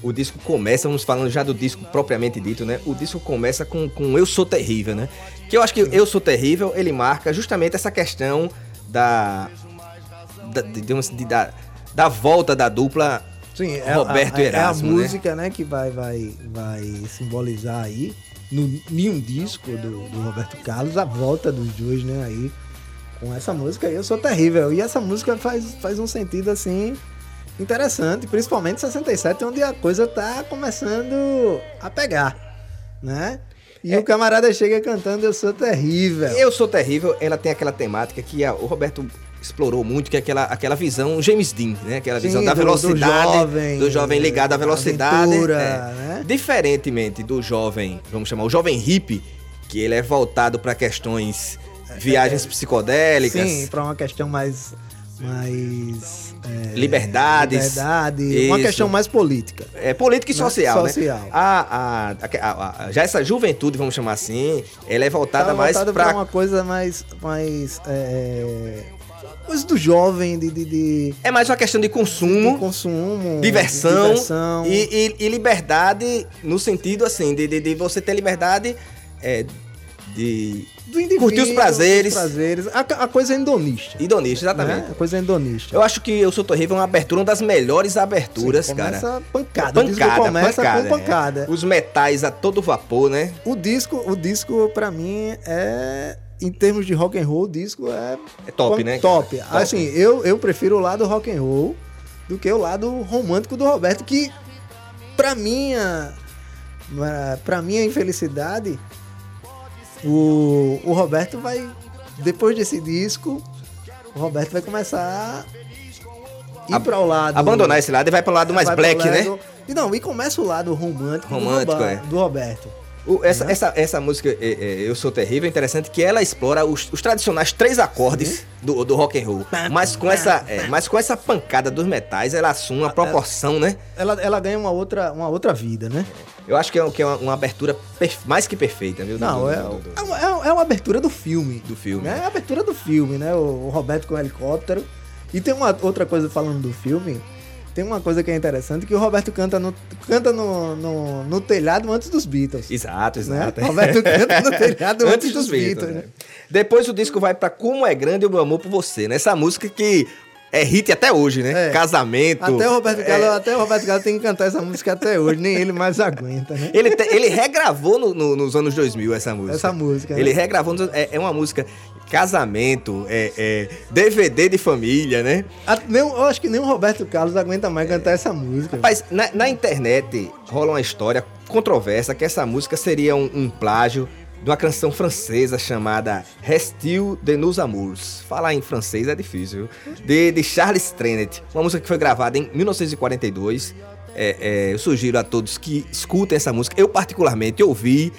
o disco começa, vamos falando já do disco propriamente dito, né? O disco começa com, com Eu Sou Terrível, né? Que eu acho que Eu Sou Terrível, ele marca justamente essa questão da, da, digamos assim, de- da, da volta da dupla Sim, é, Roberto a, é, Erasmo, É a né? música, né, que vai, vai, vai simbolizar aí, no, em um disco do, do Roberto Carlos, a volta dos dois, né, aí, com essa música. Eu sou terrível. E essa música faz, faz um sentido, assim, interessante, principalmente em 67, onde a coisa tá começando a pegar, né? E o camarada chega cantando Eu Sou Terrível. Eu Sou Terrível, ela tem aquela temática que a- o Roberto explorou muito, que é aquela, aquela visão James Dean, né? Aquela visão Sim, da do- do velocidade, jovem, do jovem ligado à velocidade. aventura, é. né? Diferentemente do jovem, vamos chamar o jovem hippie, que ele é voltado para questões viagens psicodélicas, Sim, para uma questão mais. mais é, Liberdades. Liberdade. Uma questão mais política. é política e Né? social, né? Social. A, a- a- a- já essa juventude, vamos chamar assim, ela é voltada Tá mais para uma coisa mais. mais é, coisa do jovem, de, de, de- é mais uma questão de de consumo, consumo. diversão, diversão. E, e- e liberdade no sentido assim, de, de, de você ter liberdade é, de curtir os prazeres. os prazeres. A, a coisa hedonista. hedonista, exatamente. Né? A coisa hedonista. Eu acho que Eu Sou Terrível é uma abertura, uma das melhores aberturas, Sim, cara. começa pancada. O disco começa com pancada. é. Os metais a todo vapor, né? O disco, o disco para mim é em termos de rock and roll, o disco é É top, né? Top. Top. Assim, eu, eu prefiro o lado rock and roll do que o lado romântico do Roberto, que pra minha para minha infelicidade o, o Roberto vai depois desse disco, o Roberto vai começar a ir para o lado Abandonar esse lado e vai pro lado mais vai pro black, né? lado- E não, e começa o lado romântico, Romântico, do, Roba- é. do Roberto. O- essa, essa, essa música, é, é, Eu Sou Terrível, é interessante que ela explora os, os tradicionais três acordes do, do rock and roll. Mas com, essa, é, mas com essa pancada dos metais, ela assume uma proporção, né? ela, ela ganha uma outra, uma outra vida, né? Eu acho que é, que é uma, uma abertura perfe- mais que perfeita, viu? Não, do- é, do- do- é, uma, é uma abertura do filme. Do filme. Né? É a abertura do filme, né? O, o Roberto com o helicóptero. E tem uma outra coisa falando do filme. Tem uma coisa que é interessante, que o Roberto canta no, canta no, no, no telhado antes dos Beatles. Exato, Né? exato. *laughs* Roberto canta no telhado *laughs* antes, dos Beatles, né? Depois o disco vai pra Como é Grande o Meu Amor por Você, né? Essa música que é hit até hoje, né? É. Casamento. Até o Roberto é, Carlos, até Roberto Carlos tem que cantar essa música até hoje, nem ele mais aguenta, né? Ele, te- ele regravou no- no- nos anos 2000 essa música. Essa música, né? Ele regravou. nos- É, é uma música casamento, é, é DVD de família, né? A- nem- eu acho que nem o Roberto Carlos aguenta mais cantar essa música. Rapaz, na, na internet rola uma história controversa que essa música seria um, um plágio de uma canção francesa chamada Restil de Nos Amours. Falar em francês é difícil, viu? De, de Charles Trenet. Uma música que foi gravada em 1942. É, é, eu sugiro a todos que escutem essa música. Eu, particularmente, ouvi,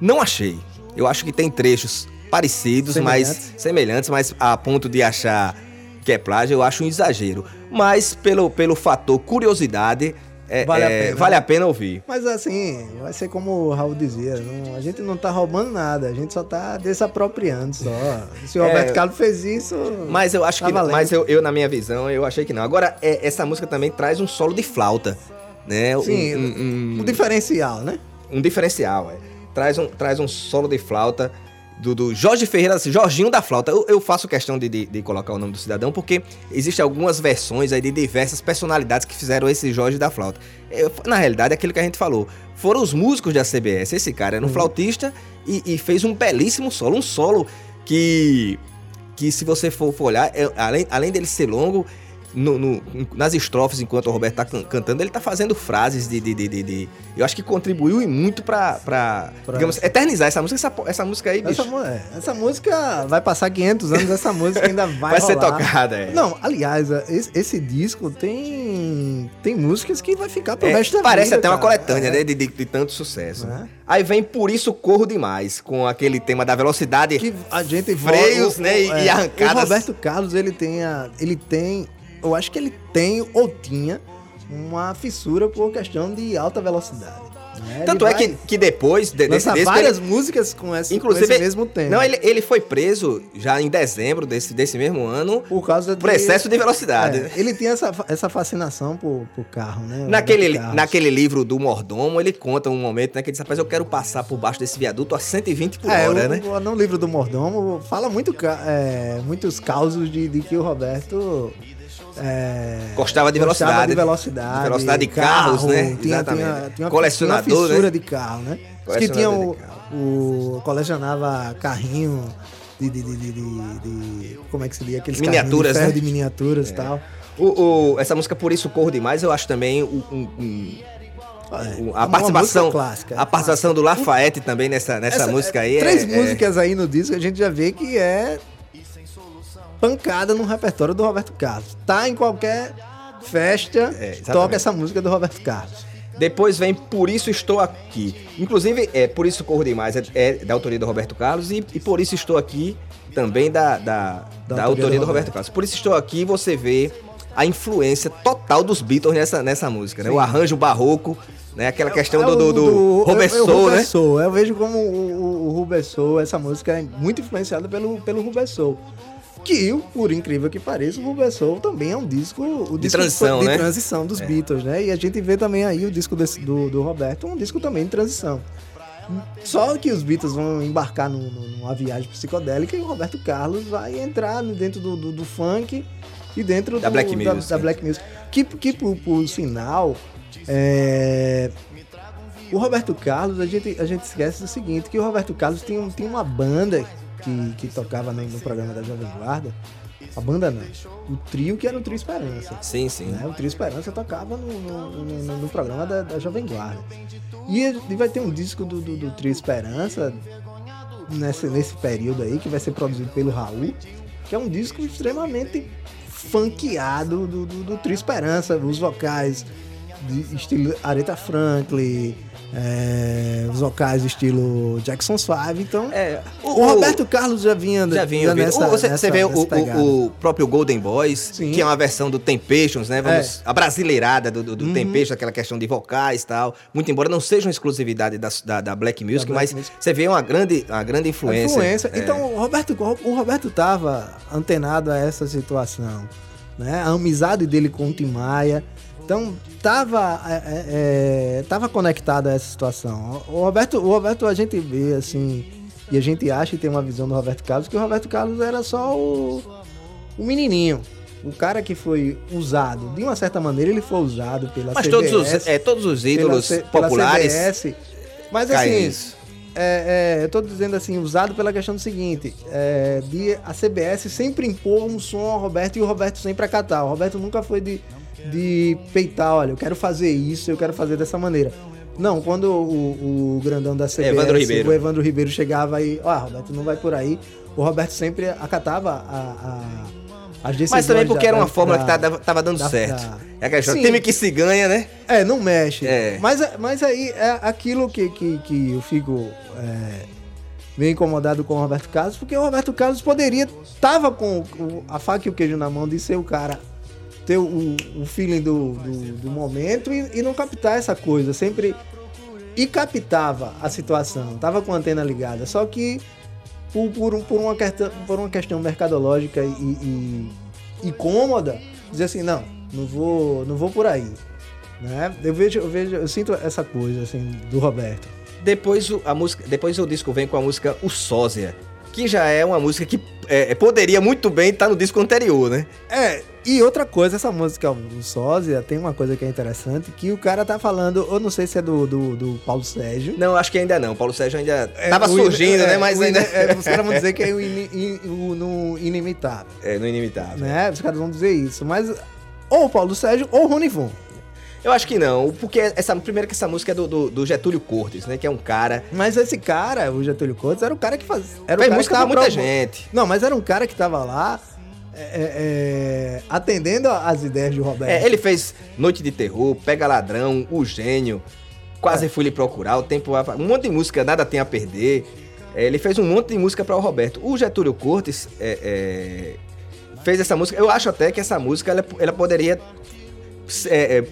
não achei. Eu acho que tem trechos parecidos, mas Semelhantes. semelhantes, mas a ponto de achar que é plágio, eu acho um exagero. Mas pelo, pelo fator curiosidade, é- Vale a é- pena. vale a pena ouvir. Mas assim, vai ser como o Raul dizia, não- a gente não tá roubando nada, a gente só tá desapropriando só. Se o É. Roberto Carlos fez isso. Mas eu acho tá que. valendo. Mas eu, eu, na minha visão, eu achei que não. Agora, é, essa música também traz um solo de flauta. Né? Um- Sim, um- um- um diferencial, né? um diferencial, é. Traz um, traz um solo de flauta do, do Jorge Ferreira, assim, Jorginho da Flauta. Eu, eu faço questão de, de, de colocar o nome do cidadão porque existem algumas versões aí de diversas personalidades que fizeram esse Jorge da Flauta. Eu- na realidade, é aquilo que a gente falou. Foram os músicos da CBS. Esse cara era um flautista e, e fez um belíssimo solo. Um solo que, que se você for, for olhar, é- além, além dele ser longo, no- no- nas estrofes, enquanto o Roberto tá can- cantando, ele tá fazendo frases de. de, de, de- eu acho que contribuiu e muito pra, pra, Pra digamos, eternizar essa música. Essa, essa música aí, bicho, Essa, é, essa música vai passar 500 anos, essa música ainda *laughs* vai vai ser rolar. tocada. É. Não, aliás, é, esse, esse disco tem tem músicas que vai ficar pro É, resto da parece vida. até uma cara. coletânea, É. né? De, de, tanto sucesso. É. Aí vem Por Isso Corro Demais, com aquele tema da velocidade. que a gente Freios, o- né, e- e arrancadas. O Roberto Carlos, ele tem a, ele tem, eu acho que ele tem ou tinha uma fissura por questão de alta velocidade. né? Tanto Ele é que, que depois de, desse disco, várias ele- músicas com esse, Inclusive, com esse mesmo tema. Não, ele, ele foi preso já em dezembro desse, desse mesmo ano por causa por excesso de velocidade. É, ele tinha essa, essa fascinação por, por carro, né? Naquele, naquele livro do Mordomo, ele conta um momento, né, que ele diz, rapaz, eu quero passar por baixo desse viaduto a 120 por É, hora, o, né? o- no livro do Mordomo fala muito, é, muitos causos de, de que o Roberto é, Gostava de gostava velocidade. de velocidade, De velocidade de carros, né? Tinha, Exatamente. tinha, tinha uma, Colecionador, tinha uma fissura né? de carro, né? Que tinha o, o- colecionava carrinho de, de, de, como é que se diz? Aqueles Miniaturas, de ferro né? de miniaturas e tal. O, o- essa música Por Isso Corro Demais, eu acho também um- um- É, a participação, clássica. a participação do Lafayette também nessa, nessa Essa- música aí. Três é, é- músicas aí no disco a gente já vê que é pancada no repertório do Roberto Carlos. Tá em qualquer festa, É, toca essa música do Roberto Carlos. Depois vem Por Isso Estou Aqui. Inclusive, é Por Isso Corro Demais é, é da autoria do Roberto Carlos e, e Por Isso Estou Aqui também da, da, da autoria, do, Roberto Carlos. Por Isso Estou Aqui você vê a influência total dos Beatles nessa, nessa música, né? O arranjo barroco, né? Aquela questão É do, do, do é- é né? Eu vejo como o, o, o essa música é muito influenciada pelo, pelo Robert Soul. Que, por incrível que pareça, o Robert Soul também é um disco, o disco transição, de né? transição dos Beatles, né? E a gente vê também aí o disco desse- do, do Roberto, um disco também de transição. Só que os Beatles vão embarcar num- num- numa viagem psicodélica e o Roberto Carlos vai entrar no- dentro do, do, do funk e dentro Da do- black da, music. da black music. Que, que por, por sinal, é, o Roberto Carlos, a gente, a gente esquece do seguinte, que o Roberto Carlos um- tinha uma banda que, que tocava no, programa da Jovem Guarda. A banda não. O trio que era o Trio Esperança. Sim, sim. Né? O Trio Esperança tocava no, no, no- no programa da, da Jovem Guarda. E, e vai ter um disco do, do, do Trio Esperança nesse, nesse período aí, que vai ser produzido pelo Raul, que é um disco extremamente funkeado do, do, do Trio Esperança, os vocais de estilo Aretha Franklin, é, os vocais estilo Jackson Suave, então... É, O, Roberto Carlos já vinha, Já vinha ouvindo. nessa, O- você, nessa- você vê o, o- o próprio Golden Boys, Sim. que é uma versão do Temptations, né? Vamos, É. A brasileirada do, do, do Uhum. Temptations, aquela questão de vocais e tal. Muito embora não seja uma exclusividade da, da, da Black Music, Black mas Music. você vê uma grande, uma grande influência. influência. É. Então, o Roberto, o Roberto tava antenado a essa situação. Né? A amizade dele com o Tim Maia. Então, tava, é, é, é, tava conectado a essa situação. O Roberto, o Roberto, a gente vê assim, e a gente acha e tem uma visão do Roberto Carlos, que o Roberto Carlos era só o, o menininho. O cara que foi usado, de uma certa maneira, ele foi usado pela Mas CBS, todos os, é, todos os ídolos pela C- pela populares. CBS. Mas assim, nisso. é, é, eu tô dizendo assim, usado pela questão do seguinte, é, de a CBS sempre impor um som ao Roberto e o Roberto sempre acatar. O Roberto nunca foi de, de peitar, olha, eu quero fazer isso, eu quero fazer dessa maneira. Não, quando o, o grandão da CBS, Evandro Ribeiro. o Evandro Ribeiro chegava aí, ó, Roberto, não vai por aí. O Roberto sempre acatava a, a, as decisões Mas também porque da- era uma da- fórmula que da- tava, tava dando da- certo. É aquela história, time que se ganha, né? É, não mexe. É. Mas, mas aí é aquilo que, que, que eu fico é, meio incomodado com o Roberto Carlos, porque o Roberto Carlos poderia, tava com a faca e o queijo na mão de ser o cara ter o, o feeling do, do, do momento e, e não captar essa coisa. Sempre. E captava a situação, tava com a antena ligada. Só que por, por, por, uma, questão, por uma questão mercadológica e, e, e cômoda, dizer assim, não, não vou, não vou por aí. Né? Eu vejo, eu vejo, eu sinto essa coisa assim do Roberto. Depois o, a música, depois o disco vem com a música O Sósia, que já é uma música que é, poderia muito bem estar no disco anterior, né? É, e outra coisa, essa música, o Sósia, tem uma coisa que é interessante, que o cara tá falando, eu não sei se é do, do, do Paulo Sérgio. Não, acho que ainda não. Paulo Sérgio ainda É, tava surgindo, é, né? Mas ainda é, os caras vão dizer que é o, *laughs* ini- in- o- no inimitável, é no inimitável. né? Os caras vão dizer isso, mas ou o Paulo Sérgio ou o Rony Von. Eu acho que não, porque essa primeiro que essa música é do, do, do Getúlio Cortes, né? Que é um cara. Mas esse cara, o Getúlio Cortes, era o cara que faz, era o cara música que tava muita provo- gente. Não, mas era um cara que tava lá é, é, é, atendendo às ideias de Roberto. É, ele fez Noite de Terror, Pega Ladrão, O Gênio, Quase Fui Lhe Procurar, O Tempo Um monte de música, Nada Tem a Perder. É, ele fez um monte de música para o Roberto. O Getúlio Cortes é, fez essa música. Eu acho até que essa música ela, ela poderia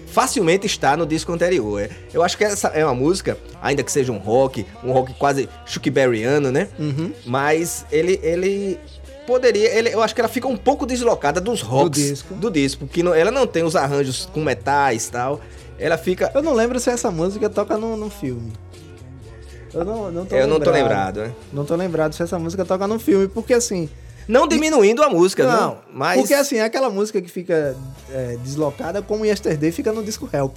facilmente estar no disco anterior. Eu acho que essa é uma música, ainda que seja um rock, um rock quase Chuck Berryano, né? Uhum. Mas ele, ele poderia. Ele, eu acho que ela fica um pouco deslocada dos rocks disco. do disco. Porque não- ela não tem os arranjos com metais e tal. Ela fica. Eu não lembro se essa música toca no, no filme. Eu não, não tô eu lembrado. não tô lembrado, né? Não tô lembrado se essa música toca no filme, porque assim. Não diminuindo a música, Não, não. Mas. porque assim, é aquela música que fica é, deslocada como Yesterday fica no disco Help.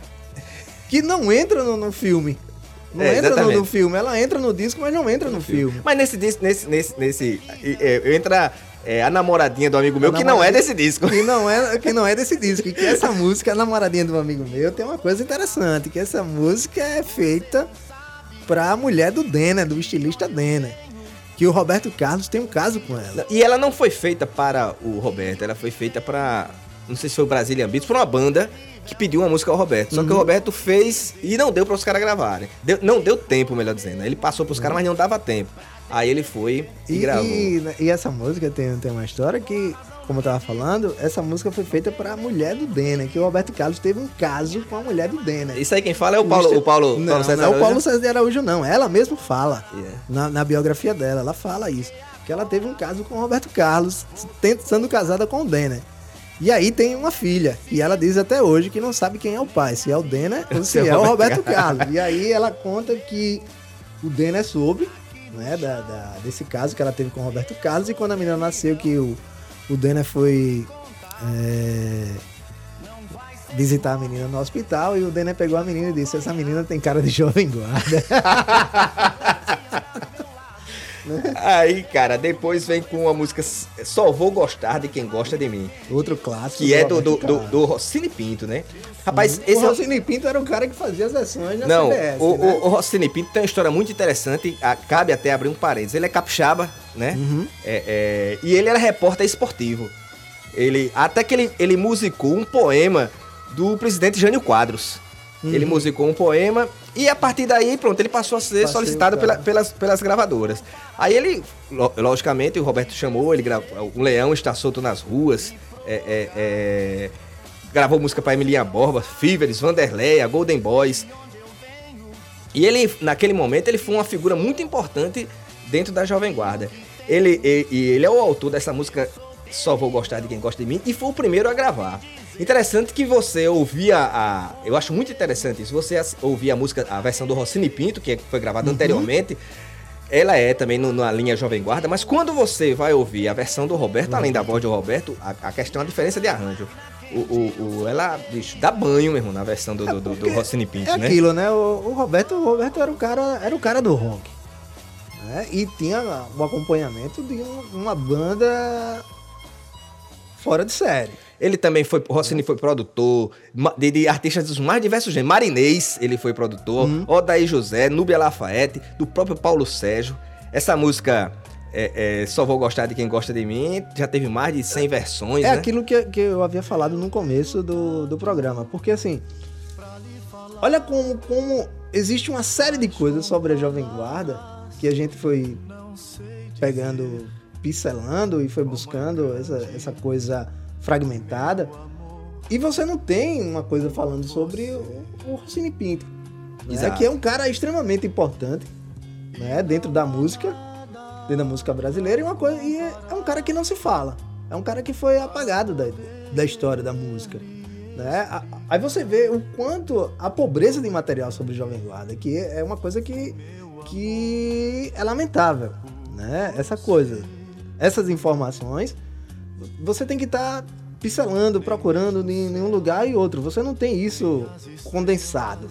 Que não entra no, no filme. Não É, entra no, exatamente. no filme. Ela entra no disco, mas não entra no filme. Mas nesse disco, nesse, nesse, nesse. é, entra é, a namoradinha do amigo meu, que não é desse disco. Que não é, que não é *laughs* desse disco. E que essa música, a namoradinha de um amigo meu, tem uma coisa interessante, que essa música é feita pra mulher do Denner, do estilista Denner. Que o Roberto Carlos tem um caso com ela. E ela não foi feita para o Roberto, ela foi feita para. Não sei se foi o Brazilian Beats, foi uma banda que pediu uma música ao Roberto. Só Uhum. que o Roberto fez e não deu para os caras gravarem. Deu- não deu tempo, melhor dizendo. né? Ele passou pros caras, mas não dava tempo. Aí ele foi e, E, gravou. e- e essa música tem, tem uma história que, como eu tava falando, essa música foi feita pra mulher do Denner, que o Roberto Carlos teve um caso com a mulher do Denner. Isso aí quem fala é o Paulo, o Paulo, não, Paulo César não é o Paulo Araújo. César de Araújo, não. Ela mesmo fala. Yeah. Na, na biografia dela, ela fala isso. Que ela teve um caso com o Roberto Carlos, sendo casada com o Denner. E aí tem uma filha. E ela diz até hoje que não sabe quem é o pai, se é o Denner ou se é o *laughs* Roberto Carlos. E aí ela conta que o Denner soube, né, da, da- desse caso que ela teve com o Roberto Carlos. E quando a menina nasceu, que o, o Denner foi é, visitar a menina no hospital. E o Denner pegou a menina e disse: Essa menina tem cara de jovem guarda. *laughs* Aí, cara, depois vem com a música Só Vou Gostar de Quem Gosta de Mim. Outro clássico. Que é do, do, do, do Rossini Pinto, né? Rapaz, esse é o- Rossini Pinto era o cara que fazia as versões na Não, CBS, o, né? o, o Rossini Pinto tem uma história muito interessante, cabe até abrir um parênteses. Ele é capixaba, né? Uhum. É, é, e ele era repórter esportivo. Ele, até que ele, ele musicou um poema do presidente Jânio Quadros. Uhum. Ele musicou um poema e a partir daí, pronto, ele passou a ser Passei solicitado pela- pelas, pelas gravadoras. Aí ele, lo- logicamente, o Roberto chamou, ele gravou. O Leão está solto nas ruas. é, é, é, gravou música para Emilinha Borba, Fíveres, Vanderleia, Golden Boys. E ele, naquele momento, ele foi uma figura muito importante dentro da Jovem Guarda. Ele, e, e ele é o autor dessa música Só Vou Gostar de Quem Gosta de Mim e foi o primeiro a gravar. Interessante que você ouvia a. Eu acho muito interessante isso. Você ouvia a música, a versão do Rossini Pinto, que foi gravada anteriormente. Ela é também no- na linha Jovem Guarda, mas quando você vai ouvir a versão do Roberto, além da voz do Roberto, a, a questão é a diferença de arranjo. O, o, o- ela, bicho, dá banho mesmo na versão do, do, do, do Rossini Pinto, É né? aquilo, né? O, o Roberto, o Roberto era o cara, era o cara do rock. Né? E tinha o acompanhamento de um- uma banda fora de série. Ele também foi, Rossini foi produtor de, de artistas dos mais diversos gêneros. Marinês, ele foi produtor. Odaí José, Núbia Lafayette, do próprio Paulo Sérgio. Essa música, é, é, Só Vou Gostar de Quem Gosta de Mim, já teve mais de 100 versões, É né? aquilo que, que eu havia falado no começo do, do programa. Porque assim, olha como, como existe uma série de coisas sobre a Jovem Guarda que a gente foi pegando, pincelando e foi buscando essa, essa coisa fragmentada. E você não tem uma coisa falando sobre o, o Rossini Pinto. Né? Exato. Que é um cara extremamente importante né? dentro da música, dentro da música brasileira, e, uma coisa, e é, é um cara que não se fala. É um cara que foi apagado da, da história da música. Né? Aí você vê o quanto a pobreza de material sobre Jovem Guarda, que é uma coisa que, que é lamentável. Né? Essa coisa, essas informações, você tem que estar pincelando, procurando em em um lugar e outro. Você não tem isso condensado.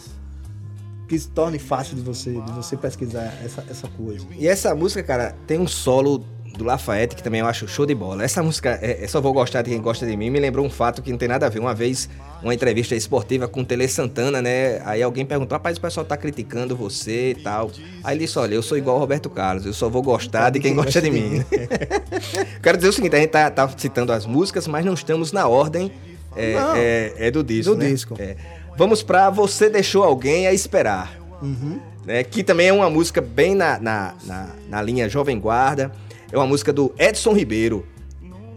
Que se torne fácil de você, de você pesquisar essa, essa coisa. E essa música, cara, tem um solo do Lafayette que também eu acho show de bola. Essa música, é, é Só Vou Gostar de Quem Gosta de Mim, me lembrou um fato que não tem nada a ver. Uma vez, uma entrevista esportiva com o Tele Santana, né? Aí alguém perguntou, rapaz, o pessoal tá criticando você e tal. Aí ele disse, olha, eu sou igual ao Roberto Carlos, eu só vou gostar de quem gosta de mim. *laughs* Quero dizer o seguinte, a gente tá, tá citando as músicas, mas não estamos na ordem é, é- é do disco, Do né? disco. É. Vamos pra Você Deixou Alguém a Esperar Uhum. né, que também é uma música bem na, na, na, na linha Jovem Guarda. É uma música do Edson Ribeiro.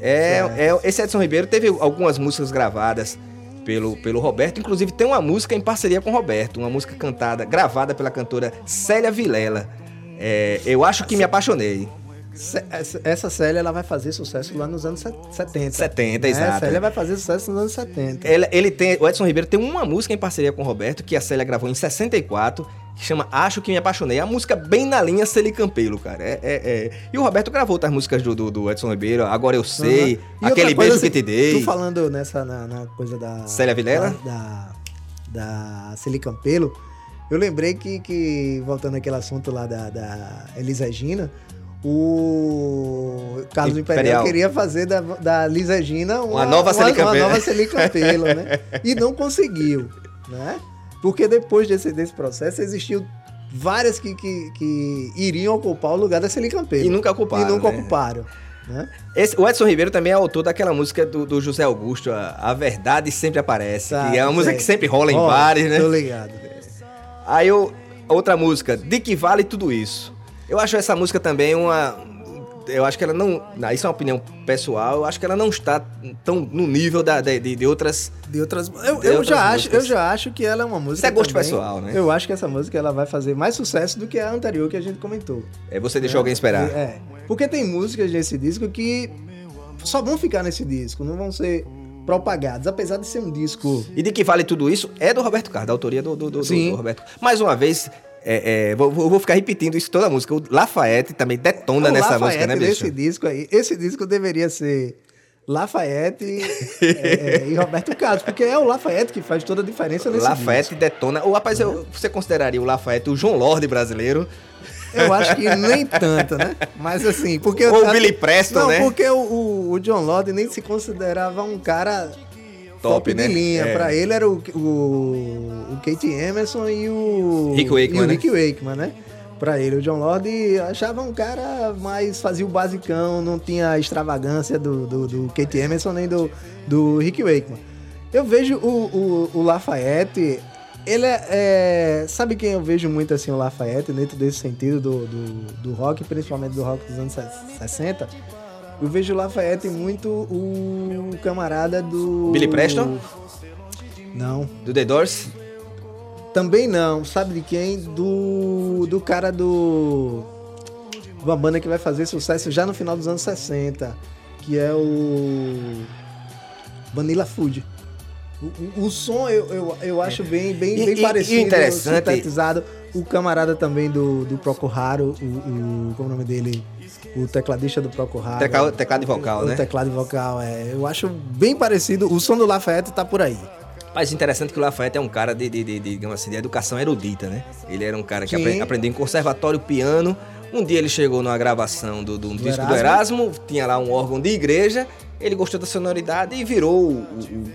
É, é, esse Edson Ribeiro teve algumas músicas gravadas pelo, pelo Roberto. Inclusive tem uma música em parceria com o Roberto. Uma música cantada, gravada pela cantora Célia Vilela. É, eu acho que me apaixonei. Essa, Célia ela vai fazer sucesso lá nos anos set- 70. 70, né? exato. Célia vai fazer sucesso nos anos 70. Ele, ele tem, o Edson Ribeiro tem uma música em parceria com o Roberto, que a Célia gravou em 64, que chama Acho Que Me Apaixonei. A música bem na linha Celi Campelo, cara. É, é- é. E o Roberto gravou outras músicas do, do, do Edson Ribeiro, Agora Eu Sei, Uhum. Aquele Beijo coisa, Que Te Dei. Tu falando nessa na, na coisa da Célia Vilela? Da, da, da Celi Campelo, eu lembrei que, que voltando àquele assunto lá da, da Elis Regina, o Carlos Imperial. Imperial, queria fazer da, da Liz Regina uma, Uma nova Celi uma, Campelo. nova Celi Campelo, né? *laughs* E não conseguiu, né? Porque depois desse, desse processo existiu várias que, que, que iriam ocupar o lugar da Celi Campelo. E nunca ocuparam, E nunca né? ocuparam. Né? Esse- o Edson Ribeiro também é autor daquela música do, do José Augusto, a, A Verdade Sempre Aparece, Tá, que é uma música sei. que sempre rola em Ó, bares, né? Tô ligado. Aí eu, outra música, De Que Vale Tudo Isso. Eu acho essa música também uma. Eu acho que ela não. não, Isso é uma opinião pessoal. Eu acho que ela não está tão no nível da, de, de- outras. De outras. Eu, De eu outras já acho, músicas. eu já acho que ela é uma música. Isso é gosto também- pessoal, né? Eu acho que essa música ela vai fazer mais sucesso do que a anterior que a gente comentou. É, você deixou alguém esperar. É. Porque tem músicas nesse disco que só vão ficar nesse disco, não vão ser propagadas, apesar de ser um disco. E de que vale tudo isso é do Roberto Carlos, da autoria do, do, do- do- Sim. do Roberto. Mais uma vez, é, é, vou, vou ficar repetindo isso toda a música. O Lafayette também detona o nessa Lafayette música, né, bicho? nesse disco aí. Esse disco deveria ser Lafayette é, é, e Roberto Carlos, porque é o Lafayette que faz toda a diferença nesse Lafayette detona. Ou, rapaz, eu- você consideraria o Lafayette o João Lorde brasileiro? Eu acho que nem tanto, né? Mas assim, porque... Ou o Billy Preston, Não, né? porque o, o- o John Lord nem se considerava um cara top, né? de linha. É. Pra ele era o, o, o Kate Emerson e o... Rick Wakeman, e o né? Rick Wakeman, né? Pra ele, o John Lord achava um cara mais... Fazia o basicão, não tinha a extravagância do, do, do Kate Emerson nem do, do Rick Wakeman. Eu vejo o, o, o Lafayette... Ele é, é- Sabe quem eu vejo muito assim, o Lafayette, dentro desse sentido do, do, do rock, principalmente do rock dos anos 60? Eu vejo o Lafayette muito o camarada do. Billy Preston? Não. Do The Doors? Também não. Sabe de quem? Do. Do cara do. Uma banda que vai fazer sucesso já no final dos anos 60. Que é o. Vanilla Food. O, o- o som eu, eu, eu acho bem, bem, E- bem e- e parecido, interessante- sintetizado. O camarada também do, do Procuraro, o, o. Como é o nome dele? O tecladista do Procuraro. Teclado, teclado e vocal, o né? teclado e vocal, é. Eu acho bem parecido. O som do Lafayette tá por aí. Mas interessante que o Lafayette é um cara de, de, de, de, digamos assim, de educação erudita, né? Ele era um cara que apre- aprendeu em conservatório piano. Um dia ele chegou numa gravação do, do um disco do Erasmo. Erasmo, tinha lá um órgão de igreja, ele gostou da sonoridade e virou o,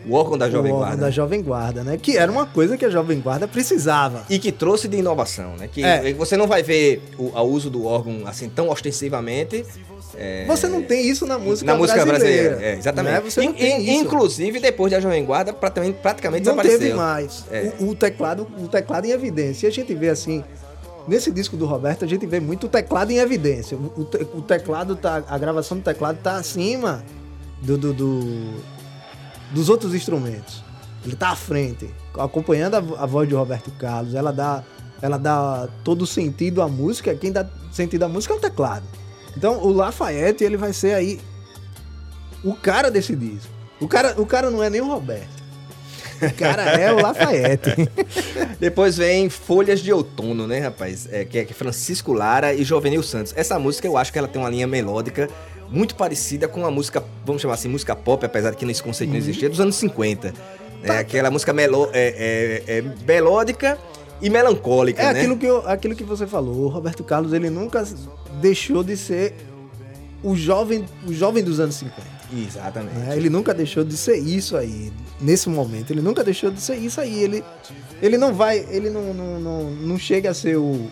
o- órgão da Jovem o órgão Guarda. da Jovem Guarda, né? Que era uma coisa que a Jovem Guarda precisava. E que trouxe de inovação, né? Que É. você não vai ver o, uso do órgão assim tão ostensivamente. é, Você não tem isso na música na música brasileira. brasileira. É, exatamente. né? Não In-. Inclusive, depois da Jovem Guarda, praticamente, praticamente não desapareceu. teve mais. É. O, o teclado, o teclado em evidência. E a gente vê assim, nesse disco do Roberto, a gente vê muito o teclado em evidência. O, te- o teclado tá, a gravação do teclado tá acima do do, do, dos outros instrumentos. Ele tá à frente, acompanhando a, a voz de Roberto Carlos. Ela dá, ela dá todo o sentido à música. Quem dá sentido à música é o teclado. Então o Lafayette ele vai ser aí o cara desse disco. O cara, o cara não é nem o Roberto. O cara é o Lafayette. *laughs* Depois vem Folhas de Outono, né, rapaz? É, que é que é Francisco Lara e Jovenil Santos. Essa música eu acho que ela tem uma linha melódica muito parecida com a música, vamos chamar assim, música pop, apesar de que nesse conceito não existia, dos anos 50. É aquela música melo, é, é- é melódica e melancólica, É né? aquilo que, eu- aquilo que você falou. O Roberto Carlos ele nunca deixou de ser o jovem, o jovem dos anos 50. Exatamente. né? Ele nunca deixou de ser isso aí, nesse momento. Ele nunca deixou de ser isso aí. Ele, ele não vai, ele não, não, não, não chega a ser o,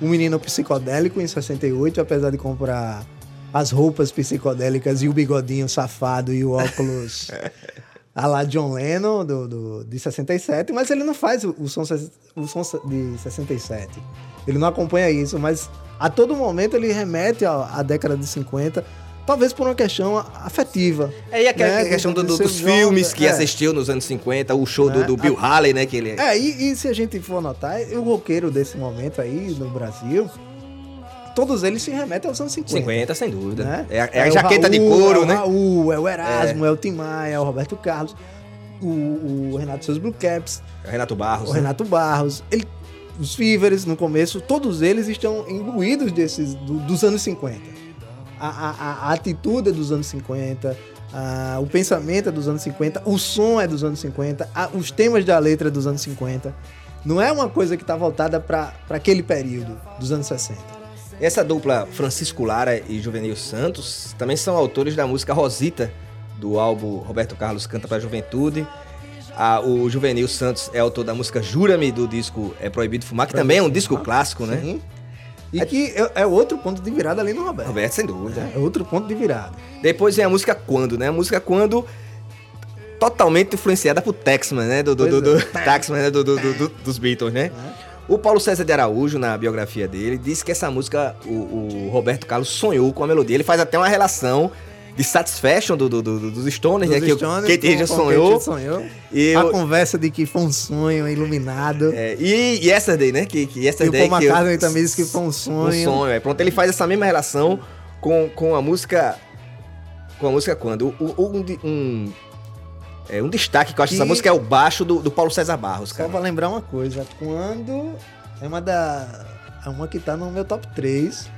o menino psicodélico em 68, apesar de comprar as roupas psicodélicas e o bigodinho safado e o óculos *laughs* a lá John Lennon do, do- de 67, mas ele não faz o, o som, o som de 67. Ele não acompanha isso, mas a todo momento ele remete à, à década de 50, talvez por uma questão afetiva. É, e aquela né? questão do- De do- dos filmes que é. assistiu nos anos 50, o show do, Né? do Bill Haley, né? Que ele É, e, e se a gente for notar, o roqueiro desse momento aí no Brasil, todos eles se remetem aos anos 50. 50, sem dúvida. né? É, a- é a o jaqueta de Raul, couro, é o né? Raul, é o Erasmo, é, o Tim Maia, é o Roberto Carlos, o, o Renato Seus Blue Caps, Renato Barros. o né? Renato Barros, ele- os Fíveres no começo, todos eles estão imbuídos desses, do- dos anos 50. A, a- a- a atitude é dos anos 50, a- o pensamento é dos anos 50, o som é dos anos 50, a- os temas da letra é dos anos 50. Não é uma coisa que está voltada para aquele período dos anos 60. Essa dupla Francisco Lara e Juvenil Santos também são autores da música Rosita, do álbum Roberto Carlos Canta pra Juventude. Ah, o Juvenil Santos é autor da música Jura-me, do disco É Proibido Fumar, que também é um disco clássico, né? Sim. E que é, é outro ponto de virada ali no Roberto. Roberto, sem dúvida. É outro ponto de virada. Depois vem a música Quando, né? A música Quando totalmente influenciada por Taxman, né? Do, do, Pois do, é. do- *laughs* Taxman, né? Do, do- do- do- dos Beatles, né? O Paulo César de Araújo, na biografia dele, disse que essa música, o, o Roberto Carlos sonhou com a melodia. Ele faz até uma relação de Satisfaction do, do- do- dos Stones, né? Dos Que o Kate sonhou. E, a o- conversa de que foi um sonho iluminado. é, e, Yesterday, né? Que, que e o Yesterday Paul que eu- McCartney também disse que foi um sonho. Um sonho, é. Pronto, ele faz essa mesma relação com, com a música. Com a música quando? O- o- um, um, é, um destaque que eu acho Que- dessa música é o baixo do, do Paulo César Barros, Só cara. pra lembrar uma coisa, quando é uma da é uma que tá no meu top 3.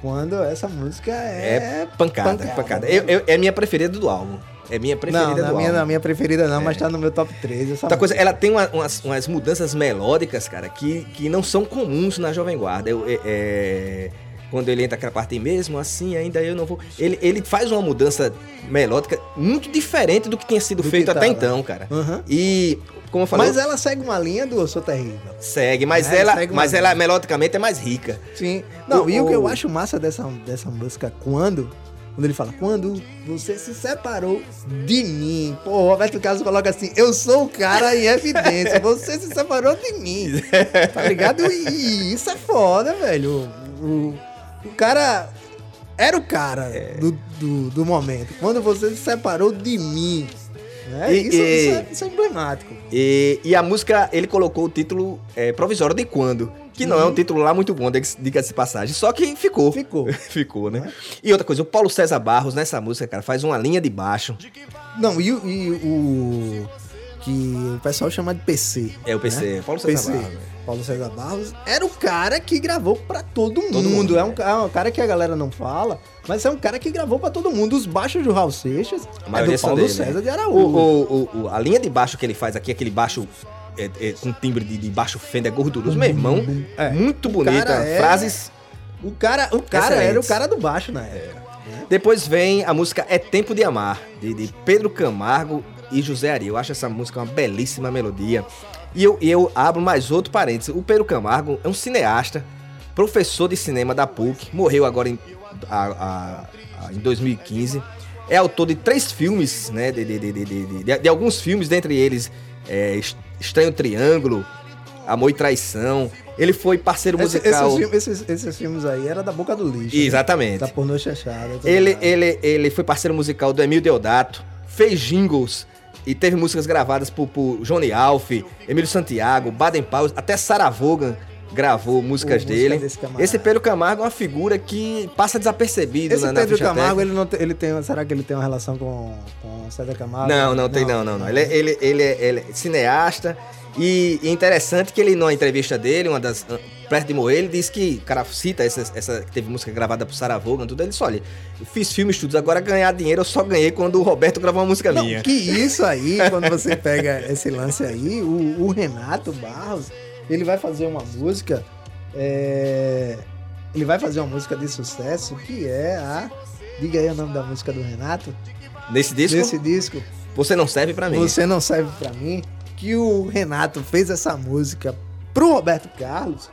Quando essa música é, É pancada, pancada. Eu- eu- é a minha preferida do álbum. É minha preferida não, do na álbum. minha, na minha preferida não, mas tá no meu top 3 essa Outra coisa, ela tem uma- umas, umas mudanças melódicas, cara, que, que não são comuns na Jovem Guarda. Eu- é- é, quando ele entra aquela parte mesmo, assim, ainda eu não vou. Ele, ele faz uma mudança melódica muito diferente do que tinha sido Do feito até então, cara. Aham. E, como eu falei, Mas ela segue uma linha do Eu Sou Terrível. segue, mas É, ela, segue mas linha. ela melodicamente é mais rica. Sim. Não, O- e o que eu acho massa dessa, dessa música, quando. Quando ele fala, quando você se separou de mim. Pô, o Roberto Carlos coloca assim, eu sou o cara em evidência, *laughs* você se separou de mim. Tá ligado? E isso é foda, velho. O, o, o cara era o cara É. do, do, do momento. Quando você se separou de mim. Né? E- isso, e- isso é, isso é emblemático. E, e a música, ele colocou o título é, provisório de quando. Que não é um título lá muito bom, diga- diga-se de passagem. Só que ficou. Uhum. Ficou. *laughs* ficou, né? E outra coisa, o Paulo César Barros nessa música, cara, faz uma linha de baixo. Não, e, e o. Que o pessoal chama de PC. É o PC, né? Paulo César PC. Barros. Paulo César Barros era o cara que gravou pra todo mundo. mundo, é, um, é um cara que a galera não fala, mas é um cara que gravou pra todo mundo. Os baixos do Raul Seixas A é do Paulo dele, né? César de O, Araújo. o- o- o- a linha de baixo que ele faz aqui, aquele baixo é, é, com timbre de, de baixo Fender gorduroso, meu irmão, É. muito bonita. é- Frases. O cara, o cara era o cara do baixo na época. Depois vem a música É Tempo de Amar, de, de Pedro Camargo e José Ari. Eu acho essa música uma belíssima melodia. E eu, eu abro mais outro parênteses. O Pedro Camargo é um cineasta, professor de cinema da PUC, morreu agora em, a- a- a- em 2015. É autor de três filmes, né? De, de, de, de, de- alguns filmes, dentre eles é, Es- Estranho Triângulo, Amor e Traição. Ele foi parceiro Esse- musical. esses, filmes, esses, esses filmes aí era da boca do lixo. Exatamente. Da pornô chanchada. Ele, ele, ele foi parceiro musical do Emil Deodato, fez jingles E teve músicas gravadas por, por Johnny Alf, Emílio Santiago, Baden Powell, até Sarah Vaughan gravou músicas música dele. desse camarada. Esse Pedro Camargo é uma figura que passa desapercebido Esse na, na Pedro Camargo, técnica. ele não tem, ele tem. Será que ele tem uma relação com, com o César Camargo? Não, não tem não, não, não. Ele, é- ele, ele, é, ele é cineasta e, e é interessante que ele, numa entrevista dele, uma das. Perto de morrer, ele disse que, o cara cita essa, essa que teve música gravada por Sarah Vaughan, tudo. Ele disse: olha, eu fiz filmes, estudos, agora ganhar dinheiro eu só ganhei quando o Roberto gravou uma música Não, minha. que isso aí, *laughs* quando você pega esse lance aí, o, o Renato Barros, ele vai fazer uma música. é, ele vai fazer uma música de sucesso que é a. Diga aí o nome da música do Renato. Nesse disco, Desse disco. você não serve pra mim. Você não serve pra mim. Que o Renato fez essa música pro Roberto Carlos,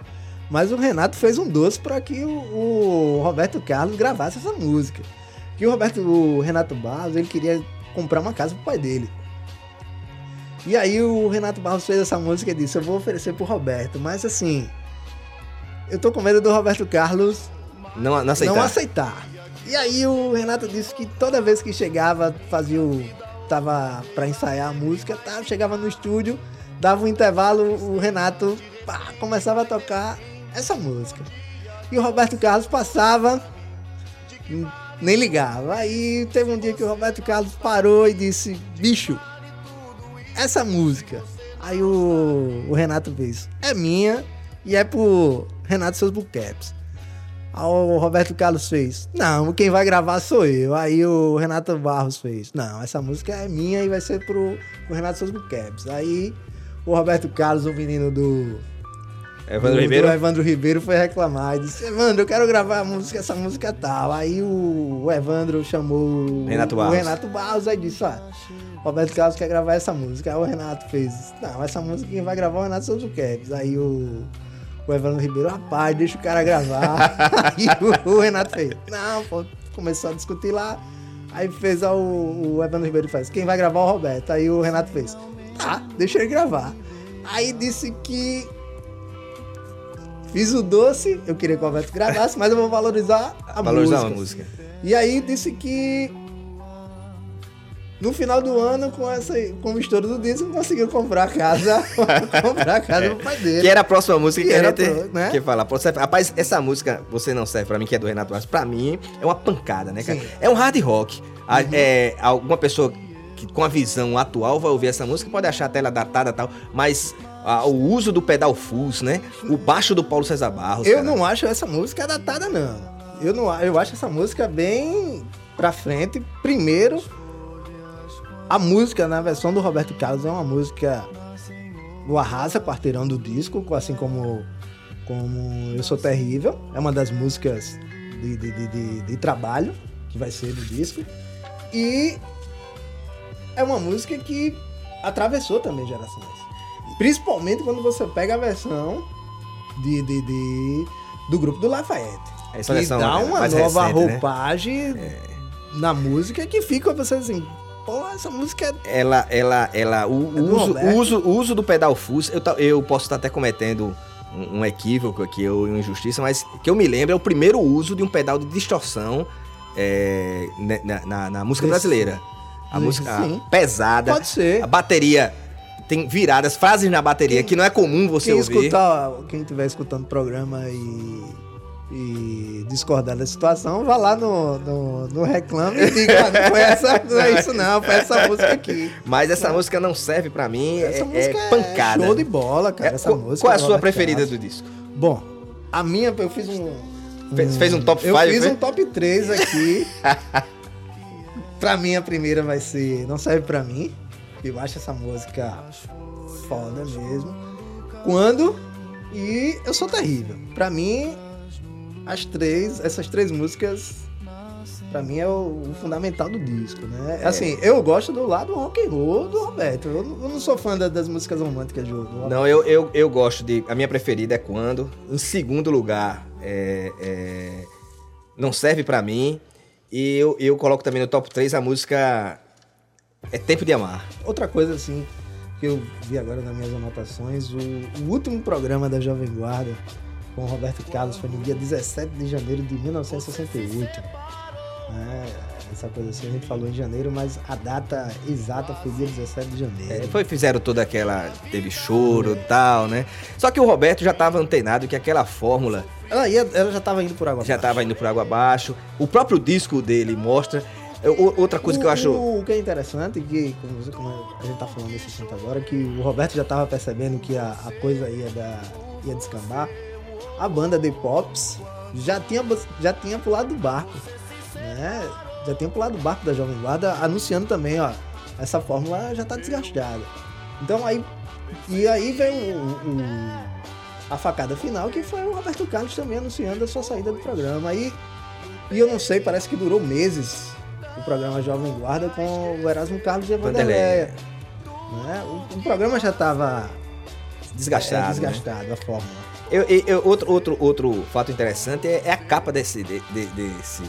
mas o Renato fez um doce para que o, o Roberto Carlos gravasse essa música. Que o Roberto, o Renato Barros, ele queria comprar uma casa pro pai dele. E aí o Renato Barros fez essa música e disse: Eu vou oferecer pro Roberto, mas assim, eu tô com medo do Roberto Carlos Não, não aceitar. não aceitar. E aí o Renato disse que toda vez que chegava, fazia o. tava pra ensaiar a música, tá, chegava no estúdio, dava um intervalo, o Renato pá, começava a tocar essa música. E o Roberto Carlos passava, nem ligava. Aí teve um dia que o Roberto Carlos parou e disse: Bicho, essa música. Aí o, o Renato fez: É minha e é pro Renato Seus Buquetes. Aí o Roberto Carlos fez: Não, quem vai gravar sou eu. Aí o Renato Barros fez: Não, essa música é minha e vai ser pro, pro Renato Seus Buquetes. Aí o Roberto Carlos, o menino do. Evandro do- Ribeiro. Evandro Ribeiro foi reclamar e disse: Evandro, eu quero gravar a música, essa música tal. Aí o, o Evandro chamou o Renato o Barros. Renato Barros aí disse: Ah, Roberto Carlos quer gravar essa música. Aí o Renato fez: Não, essa música quem vai gravar é o Renato Souza Kevs. Aí o, o Evandro Ribeiro, rapaz, deixa o cara gravar. *laughs* aí o, o Renato fez: Não, pô, começou a discutir lá. Aí fez ó, o, o Evandro Ribeiro faz: Quem vai gravar é o Roberto. Aí o Renato fez: Tá, deixa ele gravar. Aí disse que Fiz o doce, eu queria que o Roberto gravasse, mas eu vou valorizar a Valorizar música. uma música. E aí disse que no final do ano, com, essa, com o estouro do disco, conseguiu comprar a casa, *laughs* comprar a casa pro pai dele. Que era a próxima música Que que, a era gente pro- né? que falar. Você- Rapaz, essa música, Você Não Serve Pra Mim, que é do Renato Barros, pra mim é uma pancada, né, cara? Sim. É um hard rock. A- é, alguma pessoa que, com a visão atual vai ouvir essa música, pode achar até ela datada e tal, mas ah, o uso do pedal fuzz, né? O baixo do Paulo César Barros. Eu cara. não acho essa música datada, não. Eu não eu acho essa música bem pra frente. Primeiro, a música na versão do Roberto Carlos é uma música do Arrasa, quarteirão do disco, assim como, como Eu Sou Terrível. É uma das músicas de, de, de, de- de trabalho que vai ser do disco. E é uma música que atravessou também gerações. Principalmente quando você pega a versão de, de- de- do grupo do Lafayette. Essa que versão dá é uma nova recente, né? roupagem na música que fica você assim, pô, essa música é Ela, ela, ela, o, É uso, uso, uso do pedal fuzz, eu, eu posso estar até cometendo um, um equívoco aqui, ou uma injustiça, mas que eu me lembro é o primeiro uso de um pedal de distorção é, na, na- na música brasileira. A Sim. música pesada, Pode ser. a bateria tem viradas, frases na bateria que não é comum você quem ouvir. escutar, quem estiver escutando o programa e, e discordar da situação, vá lá no, no, no reclame e diga, "Ah, não foi essa, não é isso não, foi essa música aqui. Mas essa música não serve pra mim, Essa é, música é pancada. show de bola, cara, É, essa qual, música. qual é a do sua preferida do disco? Bom, a minha, eu fiz um... Fez, fez um top 5, Eu fiz um top 3 aqui. *laughs* pra mim, a primeira vai ser Não Serve Pra Mim. Eu acho essa música foda mesmo. Quando e Eu Sou Terrível. Pra mim, as três, essas três músicas, pra mim é o, o fundamental do disco, né? Assim, eu gosto do lado rock and roll do Roberto. Eu, não- eu não sou fã da- das músicas românticas do Roberto. Não, eu, eu, eu gosto de. A minha preferida é quando. Em segundo lugar, é, é, não serve pra mim. E eu, eu coloco também no top 3 a música É Tempo de Amar. Outra coisa, assim, que eu vi agora nas minhas anotações, o, o último programa da Jovem Guarda com o Roberto Carlos foi no dia 17 de janeiro de 1968. né? essa coisa assim, a gente falou em janeiro, mas a data exata foi dia 17 de janeiro. É, foi, fizeram toda aquela. Teve choro e tal, né? Só que o Roberto já tava antenado que aquela fórmula Ela, ia, ela já tava indo por água já abaixo. tava indo por água abaixo. O próprio disco dele mostra. É, o- Outra coisa que eu O- acho. O, o que é interessante, que como, a gente tá falando desse assunto agora, que o Roberto já tava percebendo que a, a coisa ia, dar, ia descambar. A banda The Pops já tinha, já tinha pulado do barco, né? Já tinha pulado do barco da Jovem Guarda, anunciando também, ó, essa fórmula já tá desgastada. Então aí, e aí vem o, o- a facada final, que foi o Roberto Carlos também anunciando a sua saída do programa. Aí e eu não sei, parece que durou meses o programa Jovem Guarda com o Erasmo Carlos e a Vanderleia. Né? O, o programa já estava Desgastado. né? desgastado, a fórmula. Eu- eu- outro, outro, outro fato interessante é, é a capa desse, de- de- desse,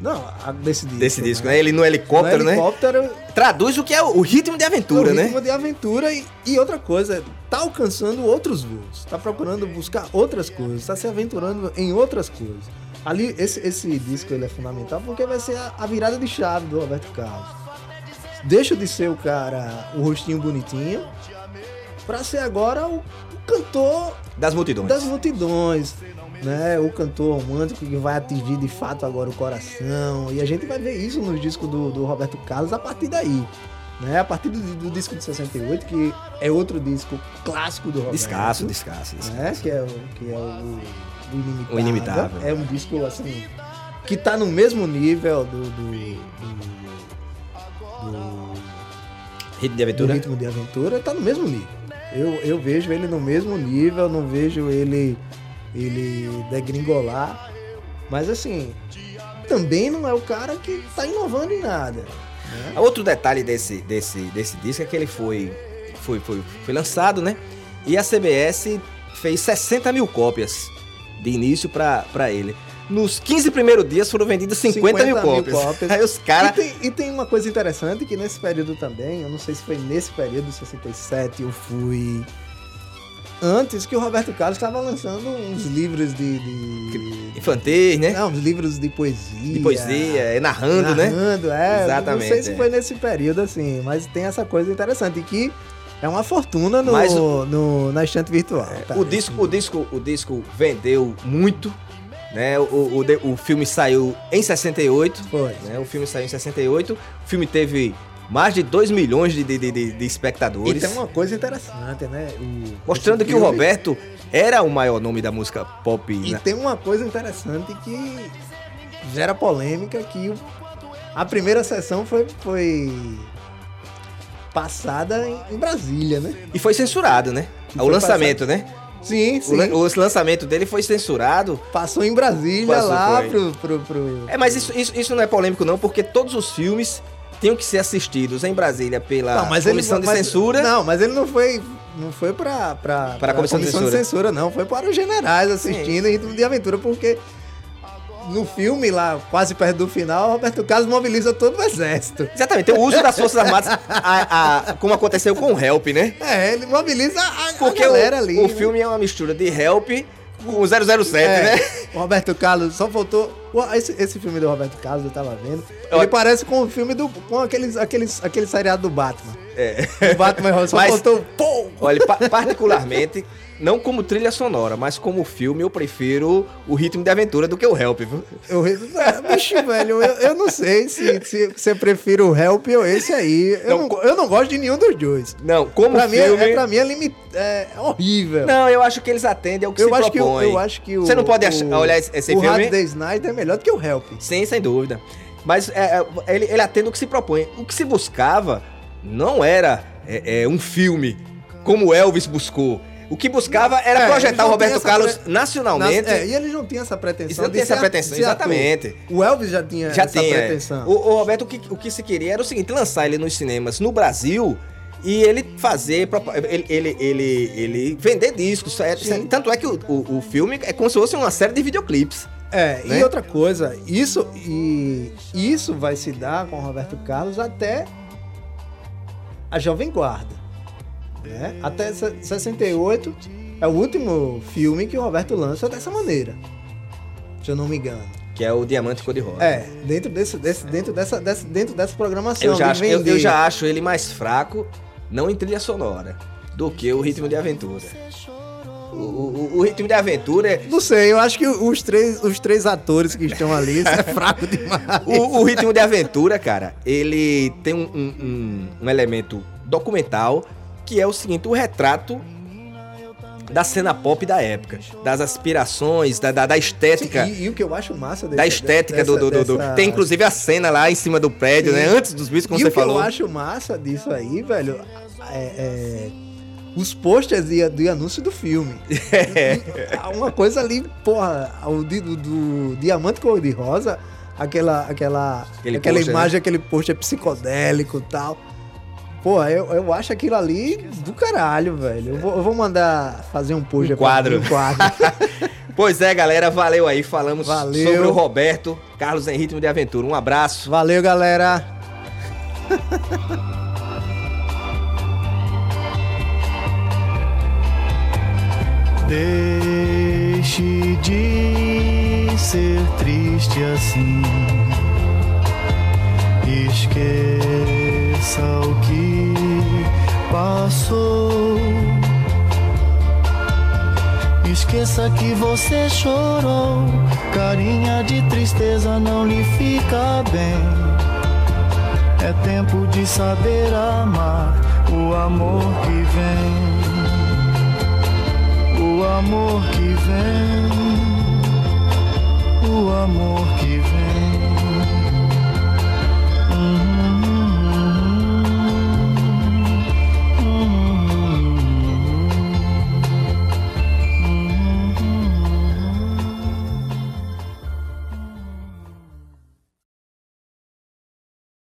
Não, desse disco. desse disco, né? Ele no helicóptero, no né? helicóptero, Traduz o que é o, o ritmo de aventura, o né? ritmo de aventura e, e outra coisa, tá alcançando outros voos, tá procurando buscar outras coisas, tá se aventurando em outras coisas. Ali, esse, esse disco ele é fundamental porque vai ser a, a virada de chave do Roberto Carlos. Deixa de ser o cara, o rostinho bonitinho, pra ser agora o, o cantor Das multidões. das multidões, né? O cantor romântico que vai atingir de fato agora o coração. E a gente vai ver isso nos discos do, do Roberto Carlos a partir daí. Né? A partir do, do disco de 68, que é outro disco clássico do Roberto. Descasso, descasso. descasso. Né? Que é que é o, o Inimitável. O Inimitável. É um disco assim. Que tá no mesmo nível do. do, do- do Ritmo de do aventura. ritmo de aventura tá no mesmo nível. Eu, eu vejo ele no mesmo nível, não vejo ele ele degringolar. Mas assim, também não é o cara que tá inovando em nada. né? Outro detalhe desse, desse, desse disco é que ele foi, foi, foi, foi lançado, né? E a CBS fez 60 mil cópias de início pra, pra ele. Nos 15 primeiros dias foram vendidas 50, mil, cópias. Aí os E, caras. tem, e tem uma coisa interessante que nesse período também, eu não sei se foi nesse período, 67, eu fui. Antes que o Roberto Carlos estava lançando uns livros de. de... Infantis, né? Não, uns livros de poesia. De poesia, é narrando, né? Narrando, é. Exatamente, Não sei se é. foi nesse período assim, mas tem essa coisa interessante que é uma fortuna no, Mas o- no- na estante virtual. tá? O disco, o disco, o disco vendeu muito, né? O, o, o filme saiu em 68, Foi. né? O filme saiu em 68. O filme teve mais de 2 milhões de, de, de, de- de E espectadores. tem uma coisa interessante, né? O- Mostrando que o Roberto era o maior nome da música pop. E né? tem uma coisa interessante que gera polêmica que a primeira sessão foi, foi passada em, Brasília, né? E foi censurado, né? E o lançamento, né? Sim, sim. o lançamento dele foi censurado. Passou em Brasília Passou, lá pro, pro, pro- É, mas isso, isso, isso não é polêmico não, porque todos os filmes tinham que ser assistidos em Brasília pela Não, mas ele- Comissão de mas- Censura. Não, mas ele não foi. Não foi pra, pra, Para a Comissão de Censura. censura, não. Foi para os generais assistindo em ritmo de aventura, porque no filme lá, quase perto do final, Roberto Carlos mobiliza todo o exército. Exatamente, tem o uso das Forças Armadas, a- a- como aconteceu com o Help, né? É, ele mobiliza a, a Porque galera o, ali. o filme é uma mistura de Help com o 007, É, né? O Roberto Carlos só faltou. Esse, esse filme do Roberto Carlos eu tava vendo. Ele Olha- parece com o filme do. com aqueles, aqueles, aquele seriado do Batman. É. O Batman só Mas- faltou. Pô! Olha, pa- particularmente, não como trilha sonora, mas como filme, eu prefiro o ritmo de aventura do que o Help, viu? Eu, é, bicho, velho, eu, eu não sei se, se você prefere o Help ou esse aí. Eu Não, não, eu não gosto de nenhum dos dois. Não, como Pra mim, filme... é, pra mim é, limit, é horrível. Não, eu acho que eles atendem ao que eu, se acho que, o- propõe. eu acho que o. Você não pode ach- o- olhar esse, esse o filme... Hard Day Night é melhor do que o Help. Sim, sem dúvida. Mas é, é, ele, ele atende o que se propõe. O que se buscava não era é, é, um filme como Elvis buscou. O que buscava era É, projetar o Roberto Carlos pre- nacionalmente. É, e eles não tinham essa pretensão. Eles não tinham essa pretensão, ator. exatamente. O Elvis já tinha Já essa tinha. é. pretensão. O, o Roberto, o que, o que se queria era o seguinte: lançar ele nos cinemas no Brasil e ele fazer. Ele, ele, ele, ele vender discos. É, tanto é que o, o, o filme é como se fosse uma série de videoclipes. É, né? e outra coisa, isso, e, isso vai se dar com o Roberto Carlos até a Jovem Guarda. Né? Até se- 68 é o último filme que o Roberto lança dessa maneira. Se eu não me engano. que é o Diamante Cor-de-Rosa. É, dentro, desse, desse, dentro, dessa, dentro dessa programação. Eu já, acho, eu, eu já acho ele mais fraco, não em trilha sonora, do que o Ritmo de Aventura. O, o- o Ritmo de Aventura é. Não sei, eu acho que os três, os três atores que estão ali, isso é fraco *laughs* demais. O, o Ritmo de Aventura, cara, ele tem um- um- um elemento documental que é o seguinte: o retrato da cena pop da época, das aspirações, da, da, da estética. E, e o que eu acho massa desse, da estética do, do, do- do- dessa- Tem inclusive a cena lá em cima do prédio, Sim. né? Antes dos bichos, como e você o que falou. eu acho massa disso aí, velho, é, é os posters de, de anúncio do filme. *laughs* Uma coisa ali, porra, o do, do Diamante Cor-de-Rosa, aquela, aquela, Aquele aquela pôster, imagem, aquele pôster psicodélico e tal. Porra, eu, eu acho aquilo ali do caralho, velho. Eu vou, eu vou mandar fazer um pôster Um quadro. um quadro. *laughs* Pois é, galera, valeu aí. Falamos Valeu. sobre o Roberto Carlos em Ritmo de Aventura. Um abraço. Valeu, galera. *laughs* Deixe de ser triste assim. Esqueça o que passou. Esqueça que você chorou. Carinha de tristeza não lhe fica bem. É tempo de saber amar o amor que vem o amor que vem, o amor que vem.